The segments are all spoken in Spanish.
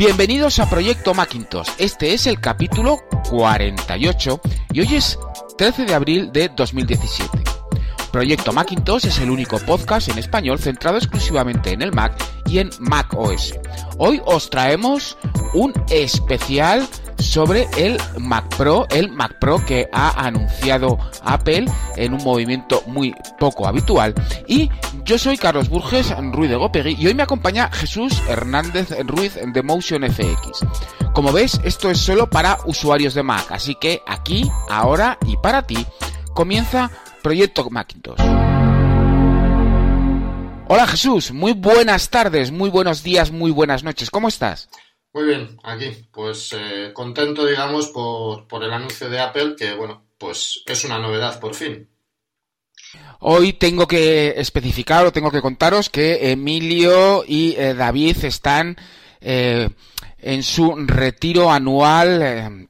Bienvenidos a Proyecto Macintosh. Este es el capítulo 48 y hoy es 13 de abril de 2017. Proyecto Macintosh es el único podcast en español centrado exclusivamente en el Mac y en Mac OS. Hoy os traemos un especial sobre el Mac Pro, el Mac Pro que ha anunciado Apple en un movimiento muy poco habitual. Y yo soy Carlos Burges Ruiz de Gopegui y hoy me acompaña Jesús Hernández Ruiz de Motion FX. Como ves, esto es solo para usuarios de Mac, así que aquí, ahora y para ti comienza Proyecto Macintosh. Hola Jesús, muy buenas tardes, muy buenos días, muy buenas noches. ¿Cómo estás? Muy bien, aquí, pues eh, contento, digamos, por, por el anuncio de Apple, que bueno, pues es una novedad por fin. Hoy tengo que especificar o tengo que contaros que Emilio y eh, David están eh, en su retiro anual eh,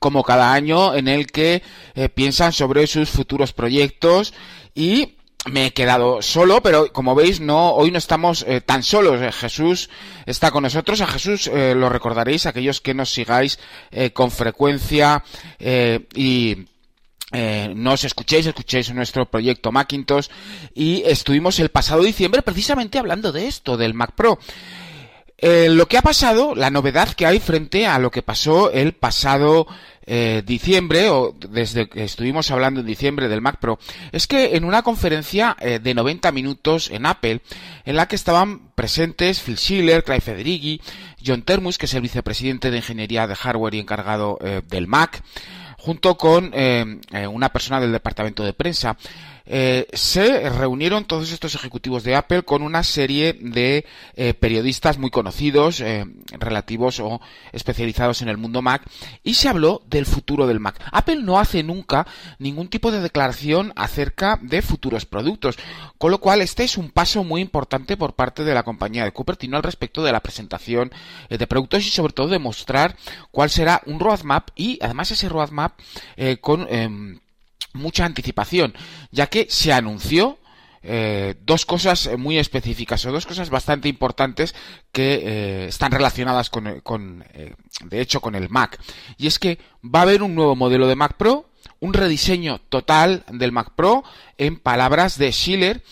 como cada año en el que eh, piensan sobre sus futuros proyectos y me he quedado solo, pero como veis, no, hoy no estamos eh, tan solos. Eh, Jesús está con nosotros. A Jesús eh, lo recordaréis, aquellos que nos sigáis con frecuencia y eh, nos escuchéis, escuchéis nuestro proyecto Macintosh y estuvimos el pasado diciembre precisamente hablando de esto, del Mac Pro. Eh, lo que ha pasado, la novedad que hay frente a lo que pasó el pasado eh, diciembre, o desde que estuvimos hablando en diciembre del Mac Pro, es que en una conferencia eh, de 90 minutos en Apple, en la que estaban presentes Phil Schiller, Clive Federighi, John Termus, que es el vicepresidente de ingeniería de hardware y encargado del Mac, junto con una persona del departamento de prensa, eh, se reunieron todos estos ejecutivos de Apple con una serie de eh, periodistas muy conocidos, eh, relativos o especializados en el mundo Mac, y se habló del futuro del Mac. Apple no hace nunca ningún tipo de declaración acerca de futuros productos, con lo cual este es un paso muy importante por parte de la compañía de Cupertino al respecto de la presentación de productos y sobre todo de mostrar cuál será un roadmap y además ese roadmap con em, mucha anticipación, ya que se anunció eh, dos cosas muy específicas o dos cosas bastante importantes que eh, están relacionadas con, con eh, de hecho, con el Mac. Y es que va a haber un nuevo modelo de Mac Pro, un rediseño total del Mac Pro en palabras de Schiller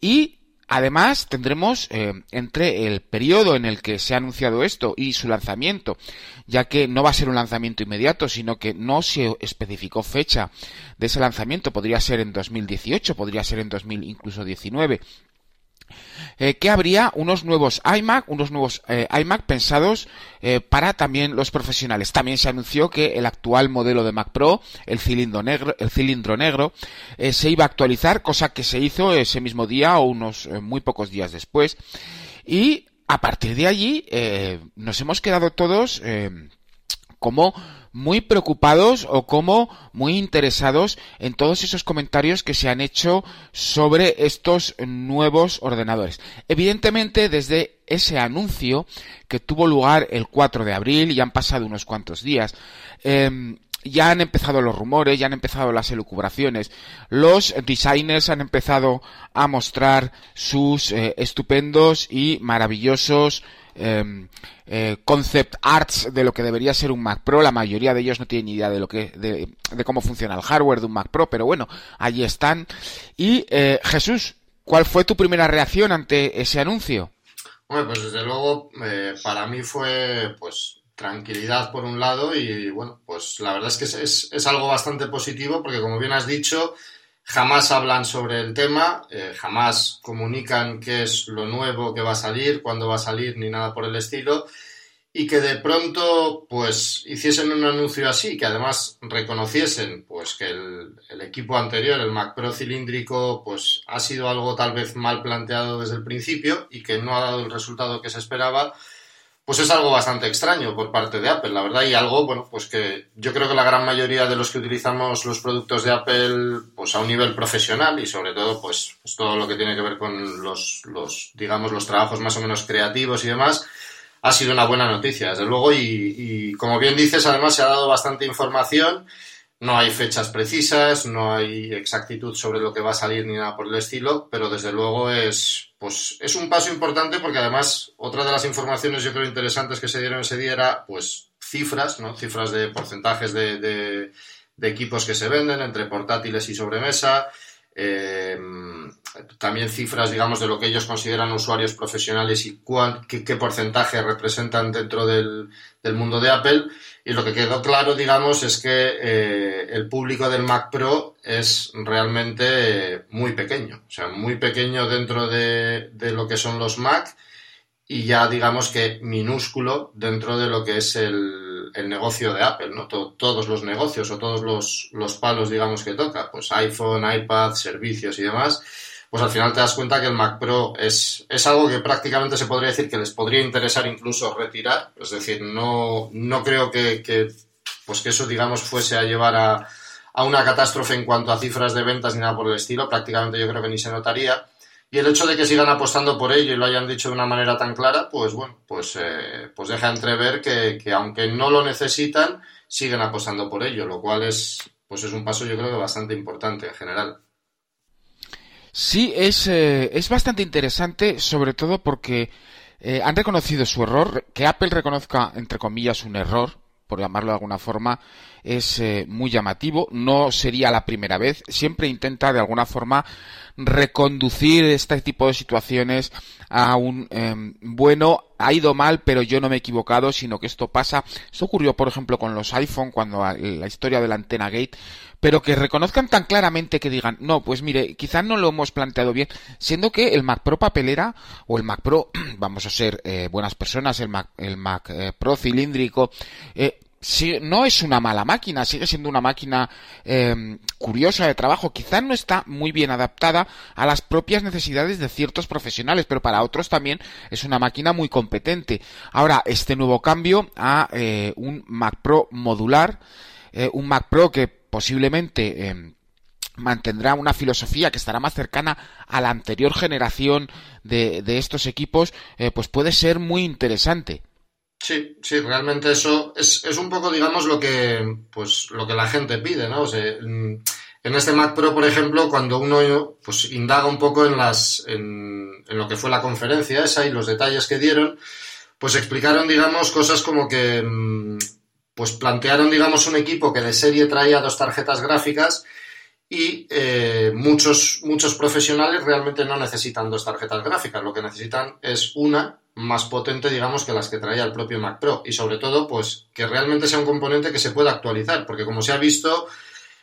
y Además, tendremos eh, entre el periodo en el que se ha anunciado esto y su lanzamiento, ya que no va a ser un lanzamiento inmediato, sino que no se especificó fecha de ese lanzamiento, podría ser en 2018, podría ser en 2000 incluso 19 eh, que habría unos nuevos iMac, unos nuevos eh, iMac pensados eh, para también los profesionales. También se anunció que el actual modelo de Mac Pro, el cilindro negro, el cilindro negro, se iba a actualizar, cosa que se hizo ese mismo día o unos muy pocos días después. Y a partir de allí nos hemos quedado todos como muy preocupados o como muy interesados en todos esos comentarios que se han hecho sobre estos nuevos ordenadores. Evidentemente, desde ese anuncio que tuvo lugar el 4 de abril y han pasado unos cuantos días, eh, ya han empezado los rumores, ya han empezado las elucubraciones. Los designers han empezado a mostrar sus eh, estupendos y maravillosos eh, eh, concept arts de lo que debería ser un Mac Pro. La mayoría de ellos no tienen ni idea de lo que, de, cómo funciona el hardware de un Mac Pro, pero bueno, allí están. Y eh, Jesús, ¿cuál fue tu primera reacción ante ese anuncio? Bueno, pues desde luego eh, para mí fue pues tranquilidad por un lado y bueno, pues la verdad es que es, es algo bastante positivo porque como bien has dicho, jamás hablan sobre el tema, eh, jamás comunican qué es lo nuevo que va a salir, cuándo va a salir, ni nada por el estilo, y que de pronto pues hiciesen un anuncio así, que además reconociesen pues que el, el equipo anterior, el Mac Pro cilíndrico, pues ha sido algo tal vez mal planteado desde el principio y que no ha dado el resultado que se esperaba, pues es algo bastante extraño por parte de Apple, la verdad, y algo, bueno, pues que yo creo que la gran mayoría de los que utilizamos los productos de Apple, pues a un nivel profesional y sobre todo, pues, pues todo lo que tiene que ver con los, los, digamos, los trabajos más o menos creativos y demás, ha sido una buena noticia, desde luego, y, y como bien dices, además se ha dado bastante información No hay fechas precisas, no hay exactitud sobre lo que va a salir ni nada por el estilo, pero desde luego es, pues, es un paso importante porque además otra de las informaciones yo creo interesantes que se dieron ese día era pues cifras, ¿no? Cifras de porcentajes de, de equipos que se venden entre portátiles y sobremesa, eh, también cifras, digamos, de lo que ellos consideran usuarios profesionales y qué, porcentaje representan dentro del, mundo de Apple. Y lo que quedó claro, digamos, es que eh, el público del Mac Pro es realmente muy pequeño, o sea, muy pequeño dentro de, de lo que son los Mac y ya digamos que minúsculo dentro de lo que es el, el negocio de Apple, ¿no? todos los negocios o todos los, los, palos, digamos, que toca, pues iPhone, iPad, servicios y demás, pues al final te das cuenta que el Mac Pro es, es algo que prácticamente se podría decir que les podría interesar incluso retirar, es decir, no, no creo que, pues que eso, digamos, fuese a llevar a, a una catástrofe en cuanto a cifras de ventas ni nada por el estilo, prácticamente yo creo que ni se notaría, y el hecho de que sigan apostando por ello y lo hayan dicho de una manera tan clara, pues bueno, pues, eh, pues deja entrever que, que, aunque no lo necesitan, siguen apostando por ello, lo cual es, pues es un paso yo creo que bastante importante en general. Sí, es, eh, es bastante interesante, sobre todo porque eh, han reconocido su error, que Apple reconozca, entre comillas, un error, por llamarlo de alguna forma, es eh, muy llamativo. No sería la primera vez. Siempre intenta de alguna forma reconducir este tipo de situaciones a un em, bueno, ha ido mal, pero yo no me he equivocado, sino que esto pasa. Esto ocurrió, por ejemplo, con los iPhone, cuando la historia de la antena gate, pero que reconozcan tan claramente que digan, no, pues mire, quizás no lo hemos planteado bien, siendo que el Mac Pro papelera o el Mac Pro, vamos a ser eh, buenas personas, el Mac, el Mac eh, Pro cilíndrico, eh, no es una mala máquina, sigue siendo una máquina em, curiosa de trabajo. Quizá no está muy bien adaptada a las propias necesidades de ciertos profesionales, pero para otros también es una máquina muy competente. Ahora, este nuevo cambio a eh, un Mac Pro modular, eh, un Mac Pro que posiblemente em, mantendrá una filosofía que estará más cercana a la anterior generación de, de estos equipos, eh, pues puede ser muy interesante. Sí, sí, realmente eso es, es, un poco, digamos, lo que, pues, lo que la gente pide, ¿no? O sea, en, este Mac Pro, por ejemplo, cuando uno pues indaga un poco en las, en, en, lo que fue la conferencia esa y los detalles que dieron, pues explicaron, digamos, cosas como que, mm, pues plantearon, digamos, un equipo que de serie traía dos tarjetas gráficas y eh, muchos, muchos profesionales realmente no necesitan dos tarjetas gráficas, lo que necesitan es una más potente, digamos, que las que traía el propio Mac Pro. Y sobre todo, pues, que realmente sea un componente que se pueda actualizar, porque como se ha visto,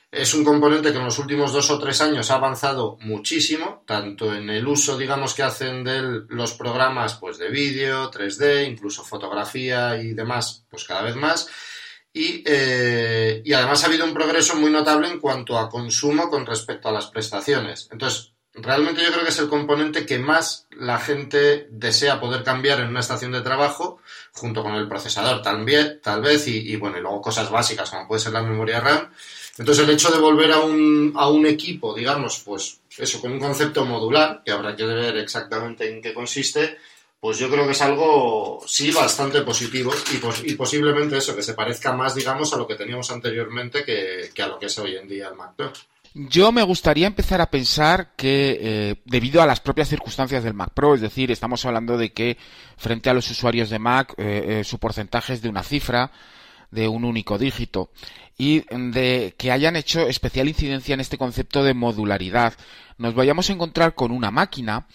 es un componente que en los últimos dos o tres años ha avanzado muchísimo, tanto en el uso, digamos, que hacen de los programas, pues, de vídeo, 3D, incluso fotografía y demás, pues cada vez más. Y, eh, y además ha habido un progreso muy notable en cuanto a consumo con respecto a las prestaciones. Entonces, realmente yo creo que es el componente que más la gente desea poder cambiar en una estación de trabajo, junto con el procesador también, tal vez, y, bueno, y luego cosas básicas como puede ser la memoria RAM. Entonces el hecho de volver a un, a un equipo, digamos, pues eso, con un concepto modular, que habrá que ver exactamente en qué consiste, pues yo creo que es algo, sí, bastante positivo y, posiblemente eso, que se parezca más, digamos, a lo que teníamos anteriormente que, que a lo que es hoy en día el Mac Pro. Yo me gustaría empezar a pensar que eh, debido a las propias circunstancias del Mac Pro, es decir, estamos hablando de que frente a los usuarios de Mac eh, eh, su porcentaje es de una cifra, de un único dígito, y de que hayan hecho especial incidencia en este concepto de modularidad, nos vayamos a encontrar con una máquina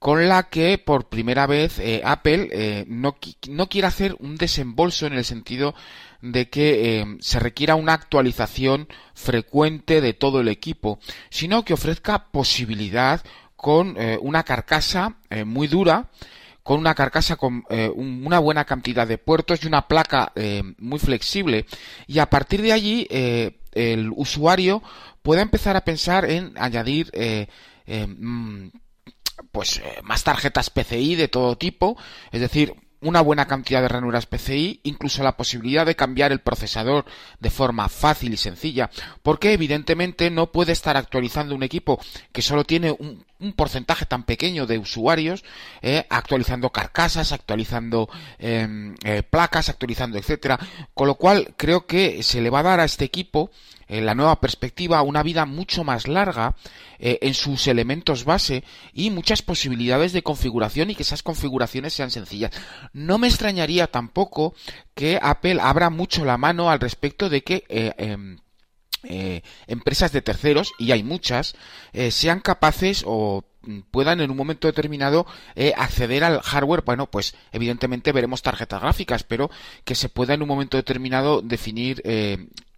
con la que por primera vez Apple no, no quiere hacer un desembolso en el sentido de que eh, se requiera una actualización frecuente de todo el equipo, sino que ofrezca posibilidad con eh, una carcasa eh, muy dura, con una carcasa con una buena cantidad de puertos y una placa muy flexible. Y a partir de allí, el usuario puede empezar a pensar en añadir mm, pues más tarjetas PCI de todo tipo, es decir, una buena cantidad de ranuras PCI, incluso la posibilidad de cambiar el procesador de forma fácil y sencilla, porque evidentemente no puede estar actualizando un equipo que solo tiene un porcentaje tan pequeño de usuarios eh, actualizando carcasas, actualizando em, eh, placas, actualizando etcétera, con lo cual creo que se le va a dar a este equipo en la nueva perspectiva una vida mucho más larga eh, en sus elementos base y muchas posibilidades de configuración y que esas configuraciones sean sencillas. No me extrañaría tampoco que Apple abra mucho la mano al respecto de que eh, em, eh, empresas de terceros, y hay muchas, sean capaces o puedan en un momento determinado acceder al hardware, bueno, pues evidentemente veremos tarjetas gráficas, pero que se pueda en un momento determinado definir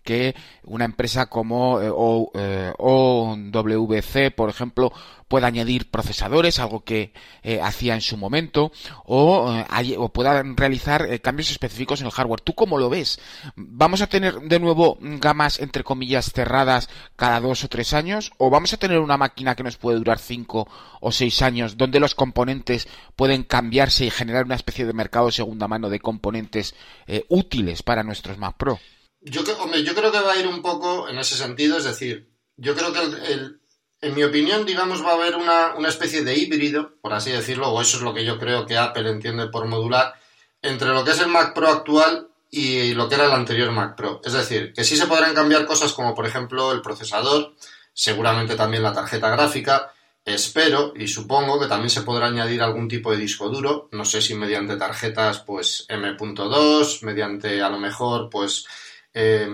que una empresa como eh, OWC, eh, por ejemplo, pueda añadir procesadores, algo que eh, hacía en su momento, o, o puedan realizar cambios específicos en el hardware. ¿Tú cómo lo ves? ¿Vamos a tener de nuevo gamas, entre comillas, cerradas cada dos o tres años? ¿O vamos a tener una máquina que nos puede durar cinco o seis años, donde los componentes pueden cambiarse y generar una especie de mercado de segunda mano de componentes útiles para nuestros Mac Pro? Yo, yo creo que va a ir un poco en ese sentido, es decir, yo creo que el, en mi opinión, digamos, va a haber una, una, especie de híbrido, por así decirlo, o eso es lo que yo creo que Apple entiende por modular, entre lo que es el Mac Pro actual y lo que era el anterior Mac Pro. Es decir, que sí se podrán cambiar cosas como, por ejemplo, el procesador, seguramente también la tarjeta gráfica, espero y supongo que también se podrá añadir algún tipo de disco duro, no sé si mediante tarjetas pues M.2, mediante a lo mejor pues eh,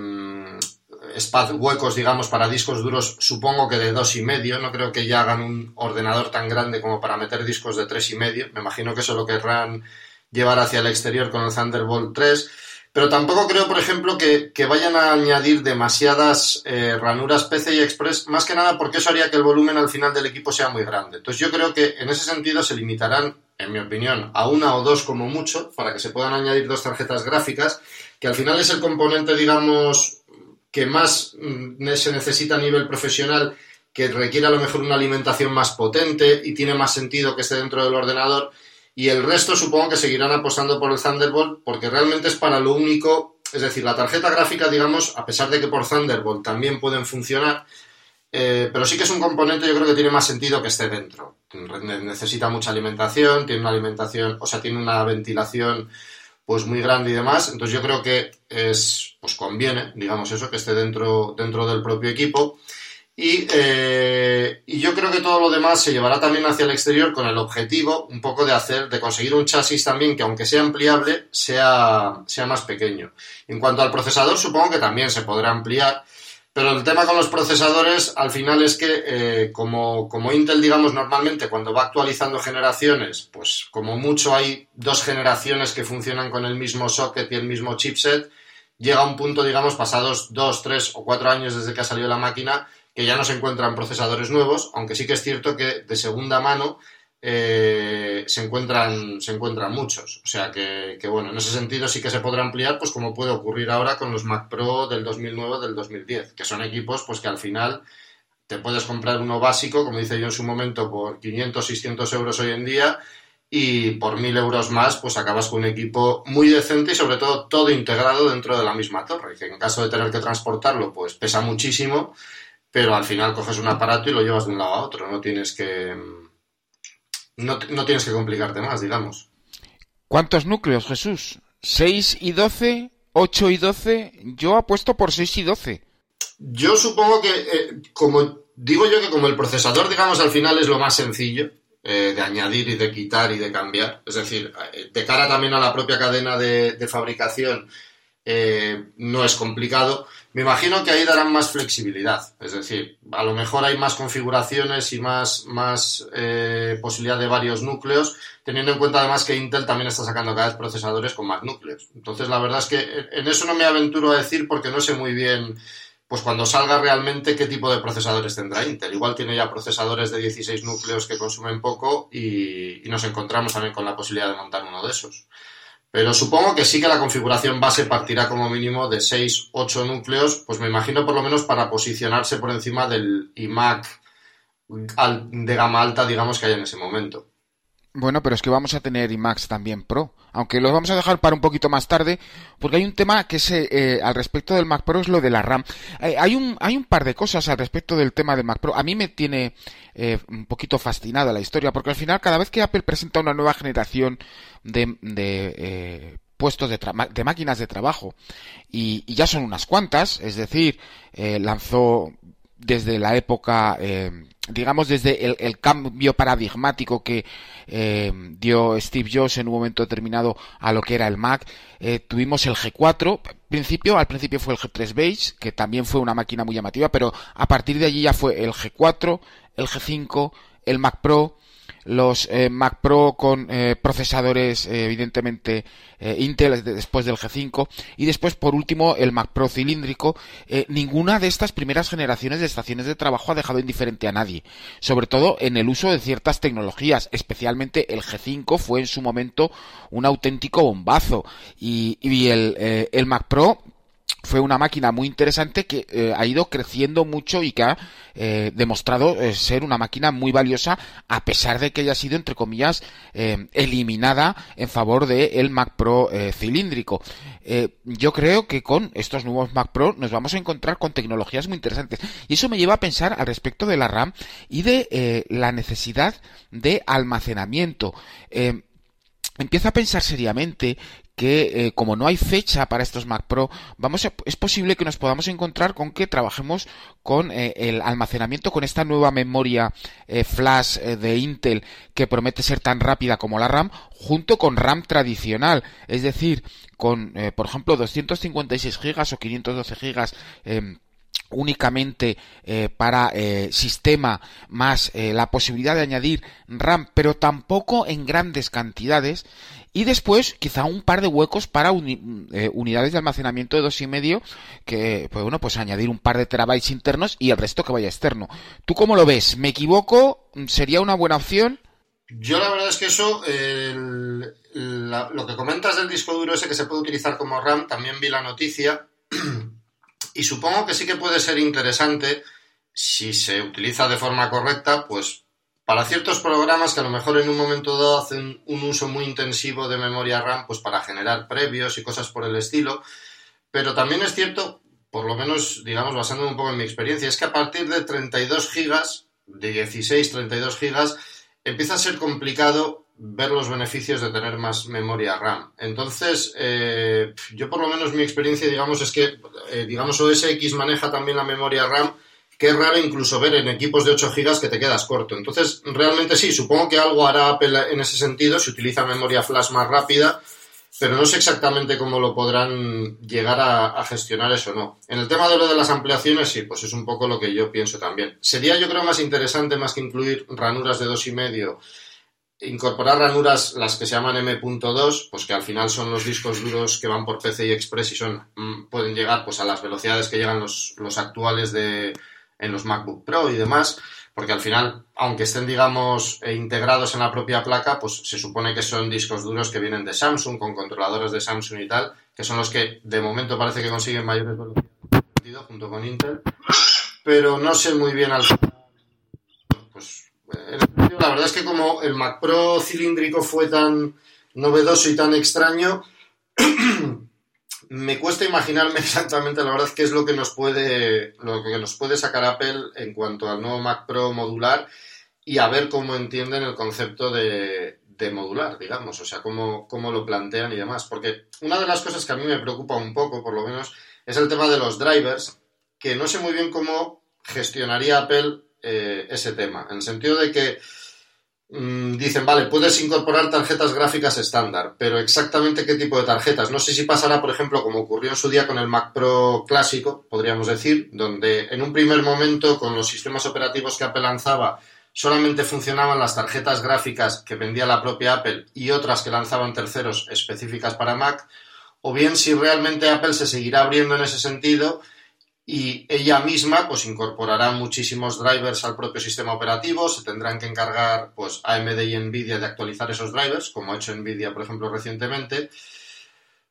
huecos, digamos, para discos duros, supongo que de dos y medio. No creo que ya hagan un ordenador tan grande como para meter discos de tres y medio. Me imagino que eso lo querrán llevar hacia el exterior con el Thunderbolt 3. Pero tampoco creo, por ejemplo, que, vayan a añadir demasiadas eh, ranuras PCI Express, más que nada porque eso haría que el volumen al final del equipo sea muy grande. Entonces yo creo que en ese sentido se limitarán, en mi opinión, a una o dos como mucho, para que se puedan añadir dos tarjetas gráficas que al final es el componente, digamos, que más mm, se necesita a nivel profesional, que requiere a lo mejor una alimentación más potente y tiene más sentido que esté dentro del ordenador. Y el resto supongo que seguirán apostando por el Thunderbolt porque realmente es para lo único, es decir, la tarjeta gráfica, digamos, a pesar de que por Thunderbolt también pueden funcionar, eh, pero sí que es un componente, yo creo que tiene más sentido que esté dentro. Necesita mucha alimentación, tiene una alimentación, o sea, tiene una ventilación pues muy grande y demás. Entonces yo creo que es, pues conviene, digamos eso, que esté dentro, dentro del propio equipo. Y, eh, y, yo creo que todo lo demás se llevará también hacia el exterior con el objetivo un poco de hacer, de conseguir un chasis también que aunque sea ampliable, sea, sea más pequeño. En cuanto al procesador, supongo que también se podrá ampliar. Pero el tema con los procesadores al final es que eh, como, como, Intel, digamos, normalmente cuando va actualizando generaciones, pues como mucho hay dos generaciones que funcionan con el mismo socket y el mismo chipset, llega un punto, digamos, pasados dos, tres o cuatro años desde que ha salido la máquina, que ya no se encuentran procesadores nuevos, aunque sí que es cierto que de segunda mano eh, se, encuentran, se encuentran muchos. O sea que, bueno, en ese sentido sí que se podrá ampliar, pues como puede ocurrir ahora con los Mac Pro del 2009 del 2010, que son equipos pues que al final te puedes comprar uno básico, como dice yo en su momento, por 500, 600 euros hoy en día y por 1000 euros más pues acabas con un equipo muy decente y sobre todo todo integrado dentro de la misma torre, que en caso de tener que transportarlo pues pesa muchísimo, pero al final coges un aparato y lo llevas de un lado a otro, no tienes que no, tienes que complicarte más, digamos. ¿Cuántos núcleos, Jesús? ¿6 y 12? ¿8 y 12? Yo apuesto por 6 y 12. Yo supongo que, eh, como digo yo que como el procesador, digamos, al final es lo más sencillo eh, de añadir y de quitar y de cambiar, es decir, eh, de cara también a la propia cadena de, fabricación, no es complicado. Me imagino que ahí darán más flexibilidad, es decir, a lo mejor hay más configuraciones y más, eh, posibilidad de varios núcleos, teniendo en cuenta además que Intel también está sacando cada vez procesadores con más núcleos. Entonces, la verdad es que en eso no me aventuro a decir porque no sé muy bien, pues cuando salga realmente qué tipo de procesadores tendrá Intel. Igual tiene ya procesadores de 16 núcleos que consumen poco y nos encontramos también con la posibilidad de montar uno de esos. Pero supongo que sí que la configuración base partirá como mínimo de 6, 8 núcleos, pues me imagino por lo menos para posicionarse por encima del iMac de gama alta, digamos, que hay en ese momento. Bueno, pero es que vamos a tener iMacs también Pro, aunque los vamos a dejar para un poquito más tarde, porque hay un tema que es eh, al respecto del Mac Pro es lo de la RAM. Eh, hay un hay un par de cosas al respecto del tema del Mac Pro. A mí me tiene eh, un poquito fascinada la historia, porque al final cada vez que Apple presenta una nueva generación de, de puestos de, de, máquinas de trabajo y, y, ya son unas cuantas, es decir, lanzó desde la época, eh, digamos, desde el, cambio paradigmático que eh, dio Steve Jobs en un momento determinado a lo que era el Mac, eh, tuvimos el G4, principio, al principio fue el G3 Base, que también fue una máquina muy llamativa, pero a partir de allí ya fue el G4, el G5, el Mac Pro, los eh, Mac Pro con eh, procesadores eh, evidentemente Intel después del G5 y después por último el Mac Pro cilíndrico. Ninguna de estas primeras generaciones de estaciones de trabajo ha dejado indiferente a nadie sobre todo en el uso de ciertas tecnologías. Especialmente el G5 fue en su momento un auténtico bombazo. Y, y el, el Mac Pro fue una máquina muy interesante que eh, ha ido creciendo mucho y que ha eh, demostrado eh, ser una máquina muy valiosa a pesar de que haya sido entre comillas eliminada en favor del el Mac Pro cilíndrico. yo creo que con estos nuevos Mac Pro nos vamos a encontrar con tecnologías muy interesantes y eso me lleva a pensar al respecto de la RAM y de la necesidad de almacenamiento empiezo a pensar seriamente que eh, como no hay fecha para estos Mac Pro, vamos es posible que nos podamos encontrar con que trabajemos con eh, el almacenamiento con esta nueva memoria eh, flash de Intel que promete ser tan rápida como la RAM, junto con RAM tradicional, es decir, con por ejemplo 256 GB o 512 GB em, únicamente para sistema más la posibilidad de añadir RAM pero tampoco en grandes cantidades y después, quizá un par de huecos para eh, unidades de almacenamiento de dos y medio, que, pues bueno, pues añadir un par de terabytes internos y el resto que vaya externo. ¿Tú cómo lo ves? ¿Me equivoco? ¿Sería una buena opción? Yo la verdad es que eso, lo que comentas del disco duro ese que se puede utilizar como RAM, también vi la noticia y supongo que sí que puede ser interesante si se utiliza de forma correcta, pues para ciertos programas que a lo mejor en un momento dado hacen un uso muy intensivo de memoria RAM, pues para generar previos y cosas por el estilo. Pero también es cierto, por lo menos, digamos, basándome un poco en mi experiencia, es que a partir de 32 gigas, de 16, 32 gigas, empieza a ser complicado ver los beneficios de tener más memoria RAM. Entonces, eh, yo por lo menos mi experiencia, digamos, es que, eh, digamos, OS X maneja también la memoria RAM que es raro incluso ver en equipos de 8 GB que te quedas corto. Entonces, realmente sí, supongo que algo hará Apple en ese sentido, si utiliza memoria flash más rápida, pero no sé exactamente cómo lo podrán llegar a, gestionar eso no. En el tema de lo de las ampliaciones, sí, pues es un poco lo que yo pienso también. Sería, yo creo, más interesante, más que incluir ranuras de 2,5, incorporar ranuras, las que se llaman M.2, pues que al final son los discos duros que van por PCI Express y son, mm, pueden llegar pues a las velocidades que llegan los, los actuales de en los MacBook Pro y demás, porque al final, aunque estén, digamos, eh, integrados en la propia placa, pues se supone que son discos duros que vienen de Samsung, con controladores de Samsung y tal, que son los que de momento parece que consiguen mayores velocidades junto con Intel, pero no sé muy bien al pues la verdad es que como el Mac Pro cilíndrico fue tan novedoso y tan extraño, me cuesta imaginarme exactamente la verdad qué es lo que nos puede lo que nos puede sacar Apple en cuanto al nuevo Mac Pro modular y a ver cómo entienden el concepto de, modular, digamos, o sea, cómo, cómo, lo plantean y demás. Porque una de las cosas que a mí me preocupa un poco, por lo menos, es el tema de los drivers, que no sé muy bien cómo gestionaría Apple eh, ese tema, en el sentido de que dicen, vale, puedes incorporar tarjetas gráficas estándar, pero exactamente qué tipo de tarjetas. No sé si pasará, por ejemplo, como ocurrió en su día con el Mac Pro clásico, podríamos decir, donde en un primer momento con los sistemas operativos que Apple lanzaba solamente funcionaban las tarjetas gráficas que vendía la propia Apple y otras que lanzaban terceros específicas para Mac, o bien si realmente Apple se seguirá abriendo en ese sentido y ella misma pues incorporará muchísimos drivers al propio sistema operativo, se tendrán que encargar pues AMD y Nvidia de actualizar esos drivers, como ha hecho Nvidia por ejemplo recientemente.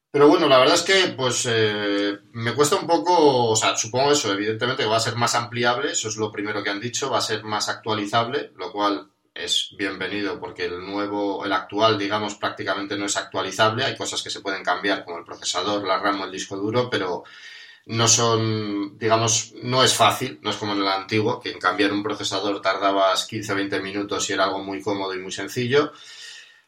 Pero bueno, la verdad es que pues eh, me cuesta un poco, o sea, supongo eso, evidentemente que va a ser más ampliable, eso es lo primero que han dicho, va a ser más actualizable, lo cual es bienvenido porque el nuevo, el actual, digamos, prácticamente no es actualizable. Hay cosas que se pueden cambiar como el procesador, la RAM o el disco duro, pero no son, digamos, no es fácil, no es como en el antiguo, que en cambiar un procesador tardabas 15-20 minutos y era algo muy cómodo y muy sencillo.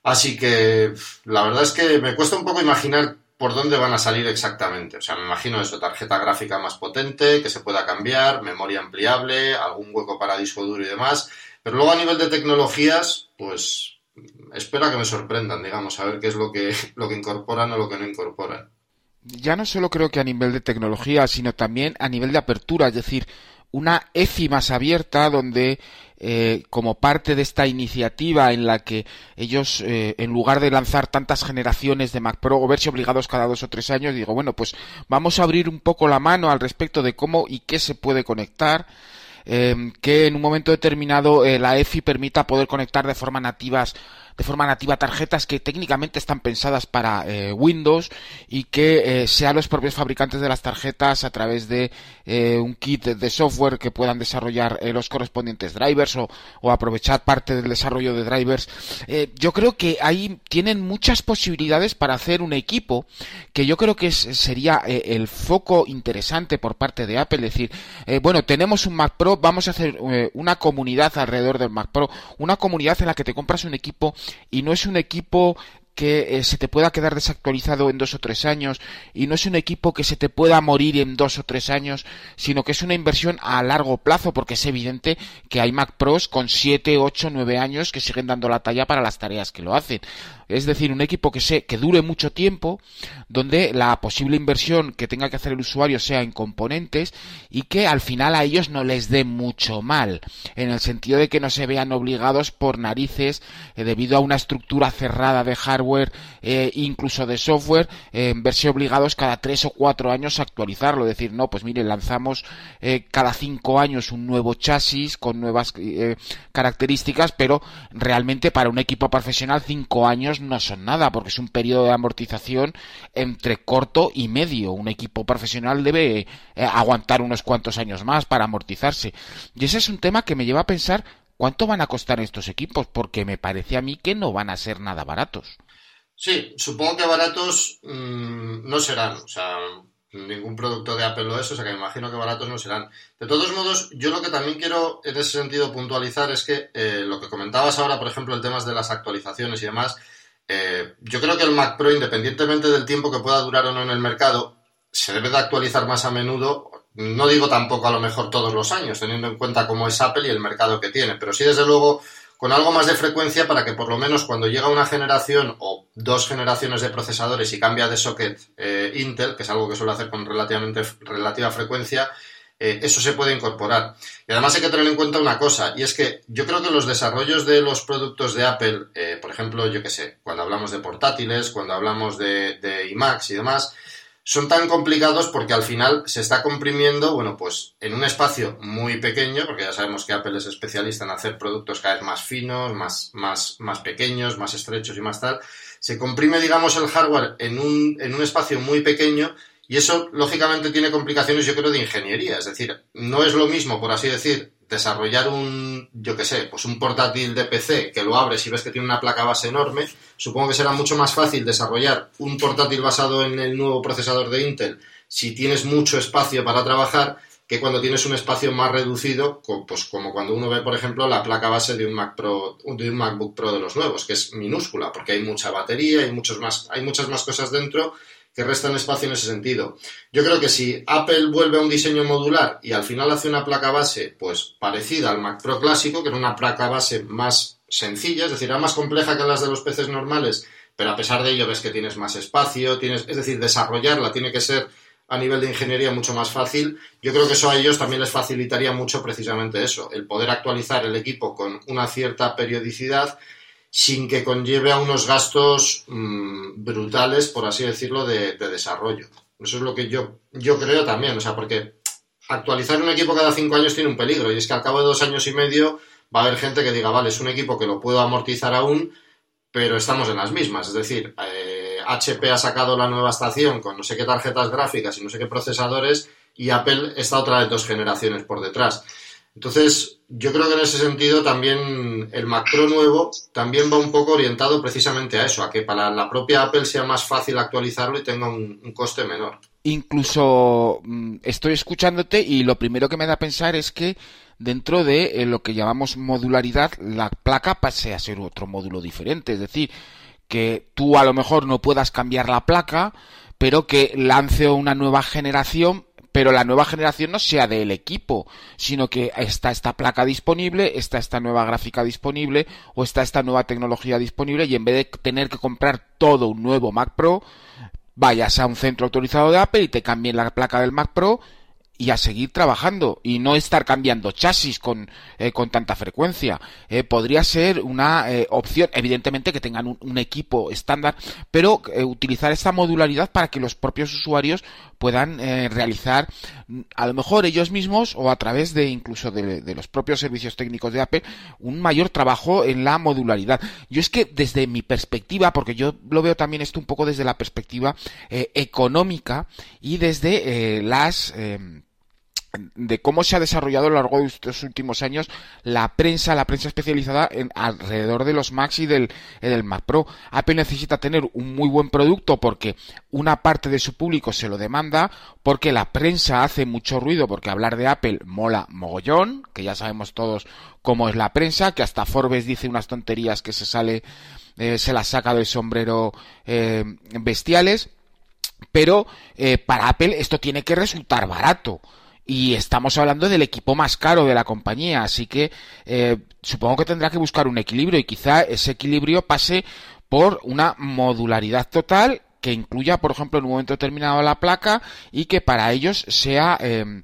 Así que la verdad es que me cuesta un poco imaginar por dónde van a salir exactamente. O sea, me imagino eso, tarjeta gráfica más potente, que se pueda cambiar, memoria ampliable, algún hueco para disco duro y demás. Pero luego a nivel de tecnologías, pues espero que me sorprendan, digamos, a ver qué es lo que, lo que incorporan o lo que no incorporan. Ya no solo creo que a nivel de tecnología, sino también a nivel de apertura, es decir, una EFI más abierta donde eh, como parte de esta iniciativa en la que ellos eh, en lugar de lanzar tantas generaciones de Mac Pro o verse obligados cada dos o tres años digo bueno pues vamos a abrir un poco la mano al respecto de cómo y qué se puede conectar eh, que en un momento determinado la EFI permita poder conectar de forma nativas de forma nativa tarjetas que técnicamente están pensadas para eh, Windows y que eh, sean los propios fabricantes de las tarjetas a través de eh, un kit de software que puedan desarrollar los correspondientes drivers o, o, aprovechar parte del desarrollo de drivers. yo creo que ahí tienen muchas posibilidades para hacer un equipo que yo creo que sería el foco interesante por parte de Apple. decir, bueno, tenemos un Mac Pro, vamos a hacer una comunidad alrededor del Mac Pro, una comunidad en la que te compras un equipo y no es un equipo que eh, se te pueda quedar desactualizado en dos o tres años y no es un equipo que se te pueda morir en dos o tres años, sino que es una inversión a largo plazo porque es evidente que hay Mac Pros con siete, ocho, nueve años que siguen dando la talla para las tareas que lo hacen. Es decir, un equipo que, se, que dure mucho tiempo, donde la posible inversión que tenga que hacer el usuario sea en componentes y que al final a ellos no les dé mucho mal, en el sentido de que no se vean obligados por narices eh, debido a una estructura cerrada de hardware, eh, incluso de software, eh, verse obligados cada tres o cuatro años a actualizarlo. Decir, no, pues mire, lanzamos cada cinco años un nuevo chasis con nuevas características, pero realmente para un equipo profesional cinco años no son nada, porque es un periodo de amortización entre corto y medio. Un equipo profesional debe eh, aguantar unos cuantos años más para amortizarse. Y ese es un tema que me lleva a pensar cuánto van a costar estos equipos, porque me parece a mí que no van a ser nada baratos. Sí, supongo que baratos mm, no serán. O sea, ningún producto de Apple lo es, o sea que me imagino que baratos no serán. De todos modos, yo lo que también quiero en ese sentido puntualizar es que eh, lo que comentabas ahora, por ejemplo, el tema de las actualizaciones y demás, eh, yo creo que el Mac Pro, independientemente del tiempo que pueda durar o no en el mercado, se debe de actualizar más a menudo. No digo tampoco a lo mejor todos los años, teniendo en cuenta cómo es Apple y el mercado que tiene, pero sí desde luego con algo más de frecuencia para que por lo menos cuando llega una generación o dos generaciones de procesadores y cambia de socket eh, Intel, que es algo que suele hacer con relativamente relativa frecuencia, eh, eso se puede incorporar. Y además hay que tener en cuenta una cosa, y es que yo creo que los desarrollos de los productos de Apple, eh, por ejemplo, yo qué sé, cuando hablamos de portátiles, cuando hablamos de, de iMacs y demás, son tan complicados porque al final se está comprimiendo, bueno, pues en un espacio muy pequeño, porque ya sabemos que Apple es especialista en hacer productos cada vez más finos, más, más, más pequeños, más estrechos y más tal, se comprime, digamos, el hardware en un, en un espacio muy pequeño y eso, lógicamente, tiene complicaciones, yo creo, de ingeniería. Es decir, no es lo mismo, por así decir, desarrollar un, yo qué sé, pues un portátil de PC que lo abres y ves que tiene una placa base enorme. Supongo que será mucho más fácil desarrollar un portátil basado en el nuevo procesador de Intel si tienes mucho espacio para trabajar que cuando tienes un espacio más reducido, pues como cuando uno ve, por ejemplo, la placa base de un Mac Pro, de un MacBook Pro de los nuevos, que es minúscula, porque hay mucha batería, hay muchos más, hay muchas más cosas dentro que restan espacio en ese sentido. Yo creo que si Apple vuelve a un diseño modular y al final hace una placa base pues parecida al Mac Pro clásico, que era una placa base más sencilla, es decir, era más compleja que las de los PCs normales, pero a pesar de ello ves que tienes más espacio, tienes, es decir, desarrollarla tiene que ser a nivel de ingeniería mucho más fácil. Yo creo que eso a ellos también les facilitaría mucho precisamente eso, el poder actualizar el equipo con una cierta periodicidad sin que conlleve a unos gastos mm, brutales, por así decirlo, de, desarrollo. Eso es lo que yo, yo creo también, o sea, porque actualizar un equipo cada cinco años tiene un peligro, y es que al cabo de dos años y medio va a haber gente que diga, vale, es un equipo que lo puedo amortizar aún, pero estamos en las mismas. Es decir, HP eh, ha sacado la nueva estación con no sé qué tarjetas gráficas y no sé qué procesadores, y Apple está otra de dos generaciones por detrás. Entonces, yo creo que en ese sentido también el Mac Pro nuevo también va un poco orientado precisamente a eso, a que para la propia Apple sea más fácil actualizarlo y tenga un, coste menor. Incluso mm, estoy escuchándote y lo primero que me da a pensar es que dentro de eh, lo que llamamos modularidad, la placa pase a ser otro módulo diferente. Es decir, que tú a lo mejor no puedas cambiar la placa, pero que lance una nueva generación pero la nueva generación no sea del equipo, sino que está esta placa disponible, está esta nueva gráfica disponible o está esta nueva tecnología disponible y en vez de tener que comprar todo un nuevo Mac Pro, vayas a un centro autorizado de Apple y te cambien la placa del Mac Pro y a seguir trabajando y no estar cambiando chasis con, eh, con tanta frecuencia. Eh, podría ser una eh, opción, evidentemente que tengan un, equipo estándar, pero utilizar esta modularidad para que los propios usuarios puedan realizar a lo mejor ellos mismos o a través de incluso de, los propios servicios técnicos de Apple un mayor trabajo en la modularidad. Yo es que desde mi perspectiva, porque yo lo veo también esto un poco desde la perspectiva económica y desde las de cómo se ha desarrollado a lo largo de estos últimos años la prensa, la prensa especializada en, alrededor de los Macs y del, del Mac Pro. Apple necesita tener un muy buen producto porque una parte de su público se lo demanda, porque la prensa hace mucho ruido, porque hablar de Apple mola mogollón, que ya sabemos todos cómo es la prensa, que hasta Forbes dice unas tonterías que se sale, eh, se las saca del sombrero eh, bestiales, pero eh, para Apple esto tiene que resultar barato y estamos hablando del equipo más caro de la compañía, así que eh, supongo que tendrá que buscar un equilibrio y quizá ese equilibrio pase por una modularidad total que incluya, por ejemplo, en un momento determinado la placa y que para ellos sea em,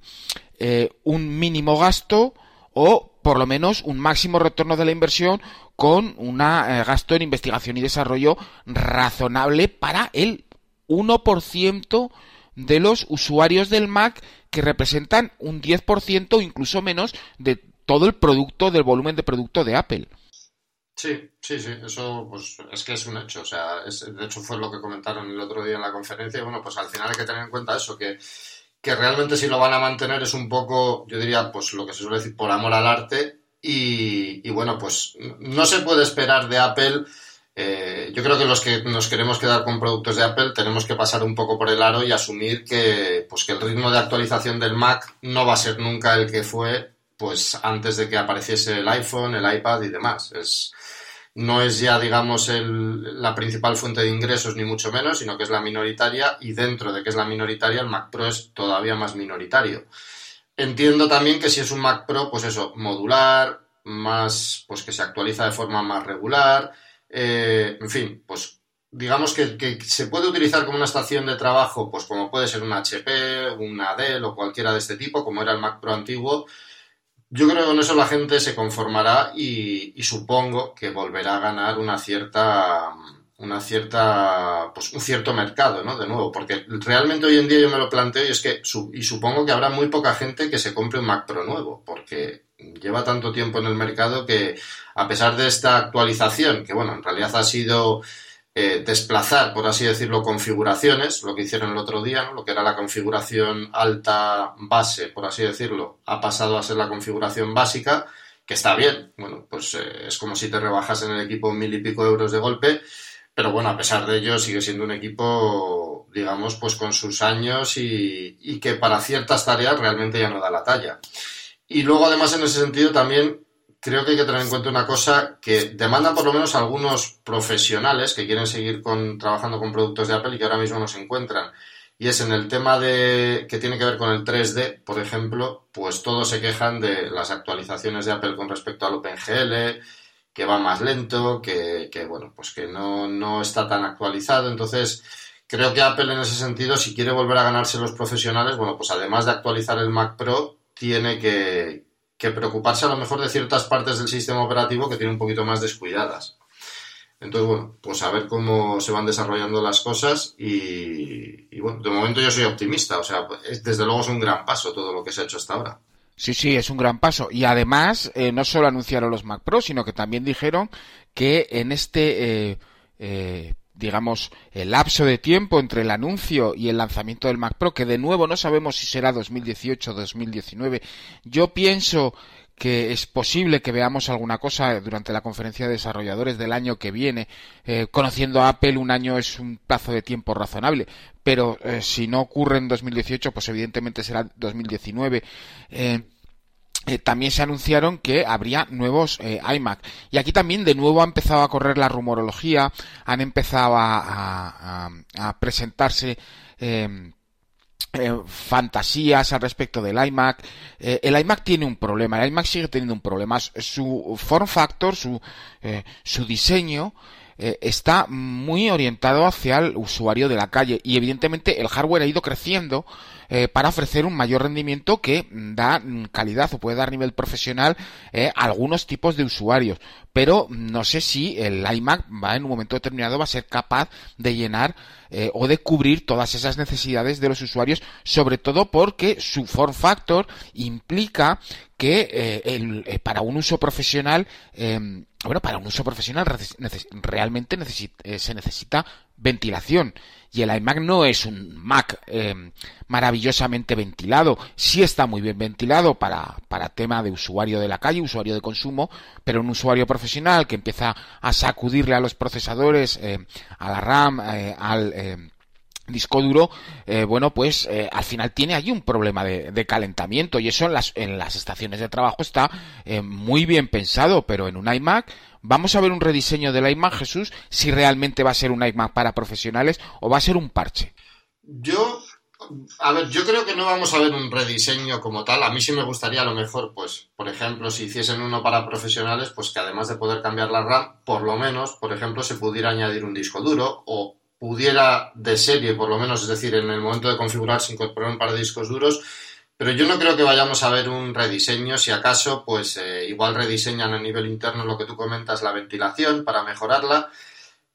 eh, un mínimo gasto o por lo menos un máximo retorno de la inversión con un eh, gasto en investigación y desarrollo razonable para el 1% de los usuarios del Mac que representan un 10% o incluso menos de todo el producto, del volumen de producto de Apple. Sí, sí, sí, eso pues es que es un hecho, o sea, de hecho fue lo que comentaron el otro día en la conferencia y bueno, pues al final hay que tener en cuenta eso, que, que realmente si lo van a mantener es un poco, yo diría, pues lo que se suele decir, por amor al arte y, y bueno, pues no se puede esperar de Apple eh, yo creo que los que nos queremos quedar con productos de Apple tenemos que pasar un poco por el aro y asumir que, pues, que el ritmo de actualización del Mac no va a ser nunca el que fue pues antes de que apareciese el iPhone, el iPad y demás. Es, no es ya, digamos, el, la principal fuente de ingresos, ni mucho menos, sino que es la minoritaria y dentro de que es la minoritaria, el Mac Pro es todavía más minoritario. Entiendo también que si es un Mac Pro, pues eso, modular, más, pues que se actualiza de forma más regular, eh, en fin, pues digamos que, se puede utilizar como una estación de trabajo, pues como puede ser un HP, una Dell o cualquiera de este tipo, como era el Mac Pro antiguo. Yo creo que con eso la gente se conformará y, supongo que volverá a ganar una cierta una cierta pues un cierto mercado, ¿no? De nuevo, porque realmente hoy en día yo me lo planteo y es que y supongo que habrá muy poca gente que se compre un Mac Pro nuevo, porque lleva tanto tiempo en el mercado que a pesar de esta actualización, que bueno, en realidad ha sido eh, desplazar, por así decirlo, configuraciones, lo que hicieron el otro día, lo que era la configuración alta base, por así decirlo, ha pasado a ser la configuración básica, que está bien, bueno, pues eh, es como si te rebajas en el equipo mil y pico euros de golpe, pero bueno, a pesar de ello sigue siendo un equipo, digamos, pues con sus años y que para ciertas tareas realmente ya no da la talla. Y luego, además, en ese sentido, también creo que hay que tener en cuenta una cosa que demandan por lo menos algunos profesionales que quieren seguir con, trabajando con productos de Apple y que ahora mismo no se encuentran. Y es en el tema de que tiene que ver con el 3D, por ejemplo, pues todos se quejan de las actualizaciones de Apple con respecto al OpenGL, que va más lento, que, que bueno, pues que no, no está tan actualizado. Entonces, creo que Apple en ese sentido, si quiere volver a ganarse los profesionales, bueno, pues además de actualizar el Mac Pro, tiene que, preocuparse a lo mejor de ciertas partes del sistema operativo que tiene un poquito más descuidadas. Entonces, bueno, pues a ver cómo se van desarrollando las cosas y, bueno, de momento yo soy optimista, o sea, desde luego es un gran paso todo lo que se ha hecho hasta ahora. Sí, sí, es un gran paso. Y además, eh, no solo anunciaron los Mac Pro, sino que también dijeron que en este eh, eh, digamos, el lapso de tiempo entre el anuncio y el lanzamiento del Mac Pro, que de nuevo no sabemos si será 2018 o 2019. Yo pienso que es posible que veamos alguna cosa durante la conferencia de desarrolladores del año que viene. Eh, conociendo a Apple, un año es un plazo de tiempo razonable, pero eh, si no ocurre en 2018, pues evidentemente será 2019. Eh, también se anunciaron que habría nuevos iMac. Y aquí también de nuevo ha empezado a correr la rumorología, han empezado a, a presentarse eh, fantasías al respecto del iMac. Eh, el iMac tiene un problema, el iMac sigue teniendo un problema. Su form factor, eh, su diseño, está muy orientado hacia el usuario de la calle y evidentemente el hardware ha ido creciendo para ofrecer un mayor rendimiento que da calidad o puede dar nivel profesional a algunos tipos de usuarios. Pero no sé si el iMac va en un momento determinado va a ser capaz de llenar eh, o de cubrir todas esas necesidades de los usuarios, sobre todo porque su form factor implica que eh, eh, para un uso profesional, bueno, para un uso profesional realmente se necesita ventilación y el iMac no es un Mac eh, maravillosamente ventilado. Sí está muy bien ventilado para, para tema de usuario de la calle, usuario de consumo, pero un usuario profesional que empieza a sacudirle a los procesadores, eh, a la RAM, eh, al disco duro, bueno, pues al final tiene allí un problema de, calentamiento y eso en las, estaciones de trabajo está muy bien pensado, pero en un iMac ¿Vamos a ver un rediseño del iMac, Jesús? Si realmente va a ser un iMac para profesionales o va a ser un parche. Yo, a ver, yo creo que no vamos a ver un rediseño como tal. A mí sí me gustaría a lo mejor, pues, por ejemplo, si hiciesen uno para profesionales, pues que además de poder cambiar la RAM, por lo menos, por ejemplo, se pudiera añadir un disco duro o pudiera de serie, por lo menos, es decir, en el momento de configurar se incorporar un par de discos duros pero yo no creo que vayamos a ver un rediseño, si acaso, pues eh, igual rediseñan a nivel interno lo que tú comentas, la ventilación para mejorarla,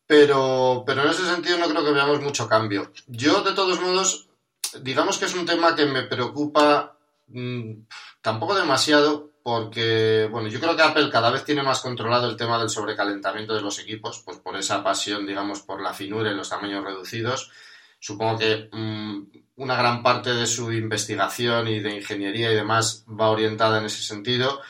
pero, pero en ese sentido no creo que veamos mucho cambio. Yo, de todos modos, digamos que es un tema que me preocupa mm, tampoco demasiado, porque, bueno, yo creo que Apple cada vez tiene más controlado el tema del sobrecalentamiento de los equipos, pues por esa pasión, digamos, por la finura y los tamaños reducidos. Supongo que mm, una gran parte de su investigación y de ingeniería y demás va orientada en ese sentido.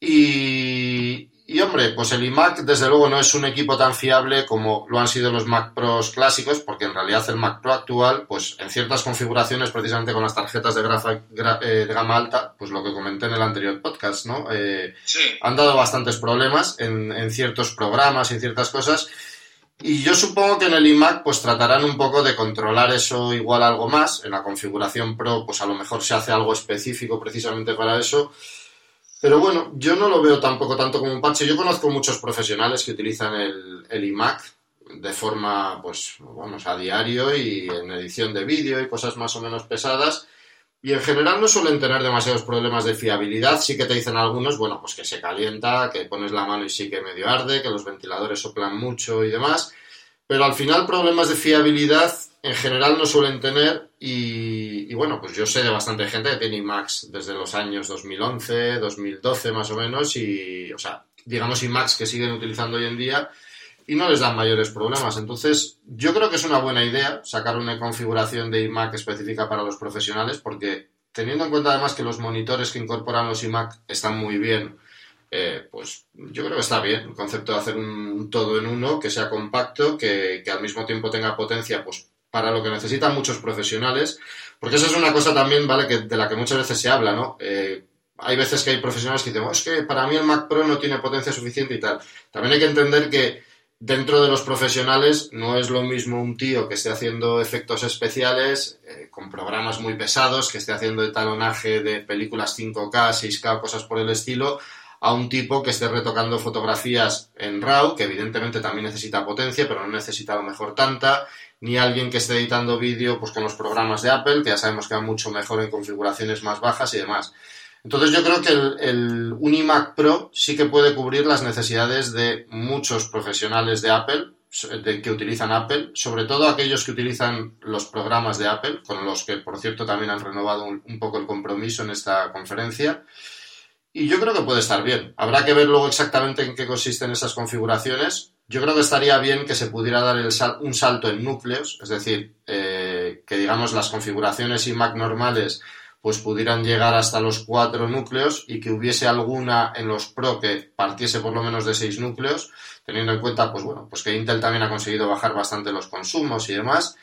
Y, y, hombre, pues el iMac desde luego no es un equipo tan fiable como lo han sido los Mac Pros clásicos, porque en realidad el Mac Pro actual, pues en ciertas configuraciones, precisamente con las tarjetas de, eh, de gama alta, pues lo que comenté en el anterior podcast, ¿no? Eh, han dado bastantes problemas en, en ciertos programas y en ciertas cosas. Y yo supongo que en el iMac pues tratarán un poco de controlar eso igual algo más. En la configuración Pro pues a lo mejor se hace algo específico precisamente para eso. Pero bueno, yo no lo veo tampoco tanto como un parche. Yo conozco muchos profesionales que utilizan el, iMac de forma, pues, vamos, a diario y en edición de vídeo y cosas más o menos pesadas. Y en general no suelen tener demasiados problemas de fiabilidad. Sí que te dicen algunos, bueno, pues que se calienta, que pones la mano y sí que medio arde, que los ventiladores soplan mucho y demás. Pero al final problemas de fiabilidad en general no suelen tener y, bueno, pues yo sé de bastante gente que tiene IMAX desde los años 2011, 2012 más o menos y, o sea, digamos IMAX que siguen utilizando hoy en día y no les dan mayores problemas. Entonces, yo creo que es una buena idea sacar una configuración de iMac específica para los profesionales, porque teniendo en cuenta además que los monitores que incorporan los iMac están muy bien, eh, pues yo creo que está bien el concepto de hacer un todo en uno, que sea compacto, que, al mismo tiempo tenga potencia, pues para lo que necesitan muchos profesionales, porque eso es una cosa también, ¿vale? Que, de la que muchas veces se habla, ¿no? Eh, hay veces que hay profesionales que dicen, oh, es que para mí el Mac Pro no tiene potencia suficiente y tal. También hay que entender que dentro de los profesionales no es lo mismo un tío que esté haciendo efectos especiales eh, con programas muy pesados, que esté haciendo etalonaje de películas 5K, 6K, cosas por el estilo, a un tipo que esté retocando fotografías en RAW, que evidentemente también necesita potencia, pero no necesita a lo mejor tanta, ni alguien que esté editando vídeo pues con los programas de Apple, que ya sabemos que van mucho mejor en configuraciones más bajas y demás. Entonces yo creo que el, un iMac Pro sí que puede cubrir las necesidades de muchos profesionales de Apple, de, que utilizan Apple, sobre todo aquellos que utilizan los programas de Apple, con los que por cierto también han renovado un, poco el compromiso en esta conferencia. Y yo creo que puede estar bien. Habrá que ver luego exactamente en qué consisten esas configuraciones. Yo creo que estaría bien que se pudiera dar un salto en núcleos, es decir, eh, que digamos las configuraciones iMac normales pues pudieran llegar hasta los cuatro núcleos y que hubiese alguna en los Pro que partiese por lo menos de seis núcleos, teniendo en cuenta, pues bueno, pues que Intel también ha conseguido bajar bastante los consumos y demás.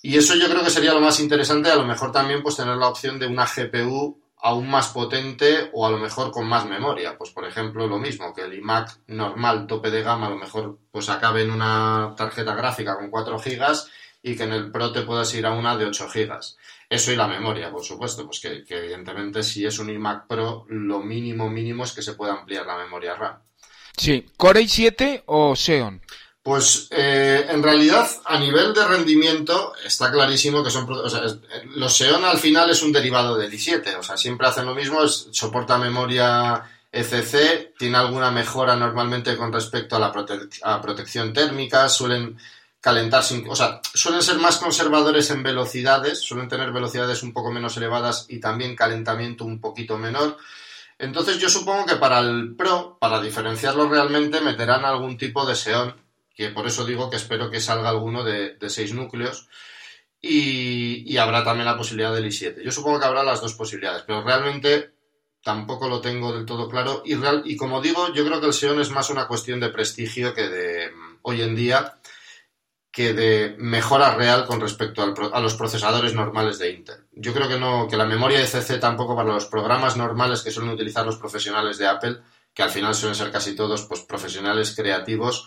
Y eso yo creo que sería lo más interesante, a lo mejor también pues tener la opción de una GPU aún más potente o a lo mejor con más memoria. Pues por ejemplo lo mismo, que el iMac normal tope de gama a lo mejor pues acabe en una tarjeta gráfica con 4 GB y que en el Pro te puedas ir a una de 8 GB. Eso y la memoria, por supuesto, pues que, evidentemente si es un iMac Pro, lo mínimo mínimo es que se pueda ampliar la memoria RAM. Sí, Core i7 o Xeon. Pues eh, en realidad, a nivel de rendimiento, está clarísimo que son. O sea, los Xeon al final es un derivado del i7. O sea, siempre hacen lo mismo, soporta memoria ECC, tiene alguna mejora normalmente con respecto a la protección térmica, suelen calentar sin, o sea, suelen ser más conservadores en velocidades, suelen tener velocidades un poco menos elevadas y también calentamiento un poquito menor. Entonces yo supongo que para el Pro, para diferenciarlo realmente, meterán algún tipo de Xeon, que por eso digo que espero que salga alguno de, de seis núcleos. Y, habrá también la posibilidad del i7. Yo supongo que habrá las dos posibilidades, pero realmente tampoco lo tengo del todo claro. Y, real, y como digo, yo creo que el Xeon es más una cuestión de prestigio que de hoy en día que de mejora real con respecto a los procesadores normales de Intel. Yo creo que no, que la memoria CC tampoco para los programas normales que suelen utilizar los profesionales de Apple, que al final suelen ser casi todos pues, profesionales creativos,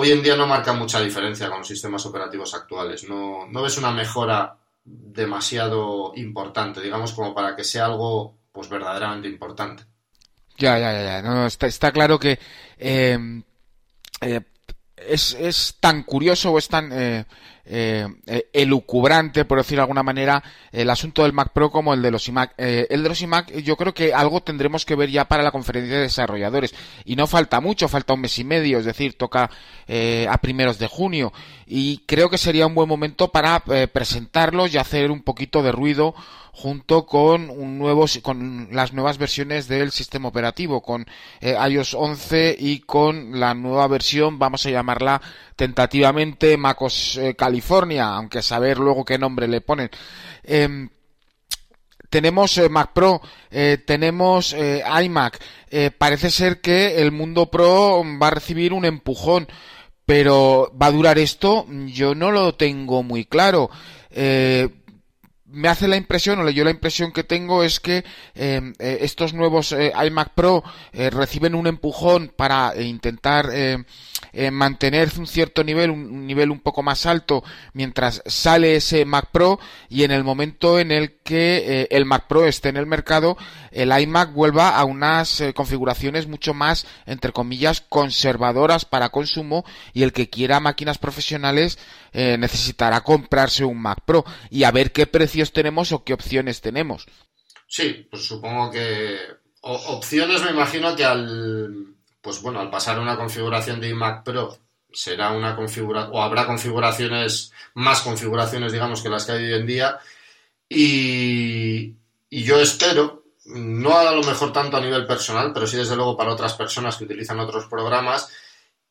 hoy en día no marca mucha diferencia con los sistemas operativos actuales. No, no ves una mejora demasiado importante, digamos, como para que sea algo pues verdaderamente importante. Ya, ya, ya, No, está, está claro que eh, eh, es, es tan curioso o es tan eh, eh, eh, elucubrante, por decir de alguna manera, el asunto del Mac Pro como el de los iMac. Eh, el de los iMac yo creo que algo tendremos que ver ya para la conferencia de desarrolladores. Y no falta mucho, falta un mes y medio, es decir, toca a primeros de junio. Y creo que sería un buen momento para presentarlos y hacer un poquito de ruido junto con un nuevo con las nuevas versiones del sistema operativo con iOS 11 y con la nueva versión vamos a llamarla tentativamente MacOS California, aunque saber luego qué nombre le ponen. Em, tenemos eh, Mac Pro, eh, tenemos eh, iMac. parece ser que el mundo Pro va a recibir un empujón, pero ¿va a durar esto? Yo no lo tengo muy claro me hace la impresión, o yo la impresión que tengo es que em, eh, estos nuevos eh, iMac Pro eh, reciben un empujón para intentar mantener un cierto nivel, un, nivel un poco más alto, mientras sale ese Mac Pro y en el momento en el que el Mac Pro esté en el mercado, el iMac vuelva a unas configuraciones mucho más, entre comillas, conservadoras para consumo y el que quiera máquinas profesionales necesitará comprarse un Mac Pro y a ver qué precio tenemos o qué opciones tenemos. Sí, pues supongo que opciones me imagino que al pues bueno, al pasar una configuración de iMac Pro será una configuración o habrá configuraciones más configuraciones digamos que las que hay hoy en día y, y yo espero no a lo mejor tanto a nivel personal, pero sí desde luego para otras personas que utilizan otros programas,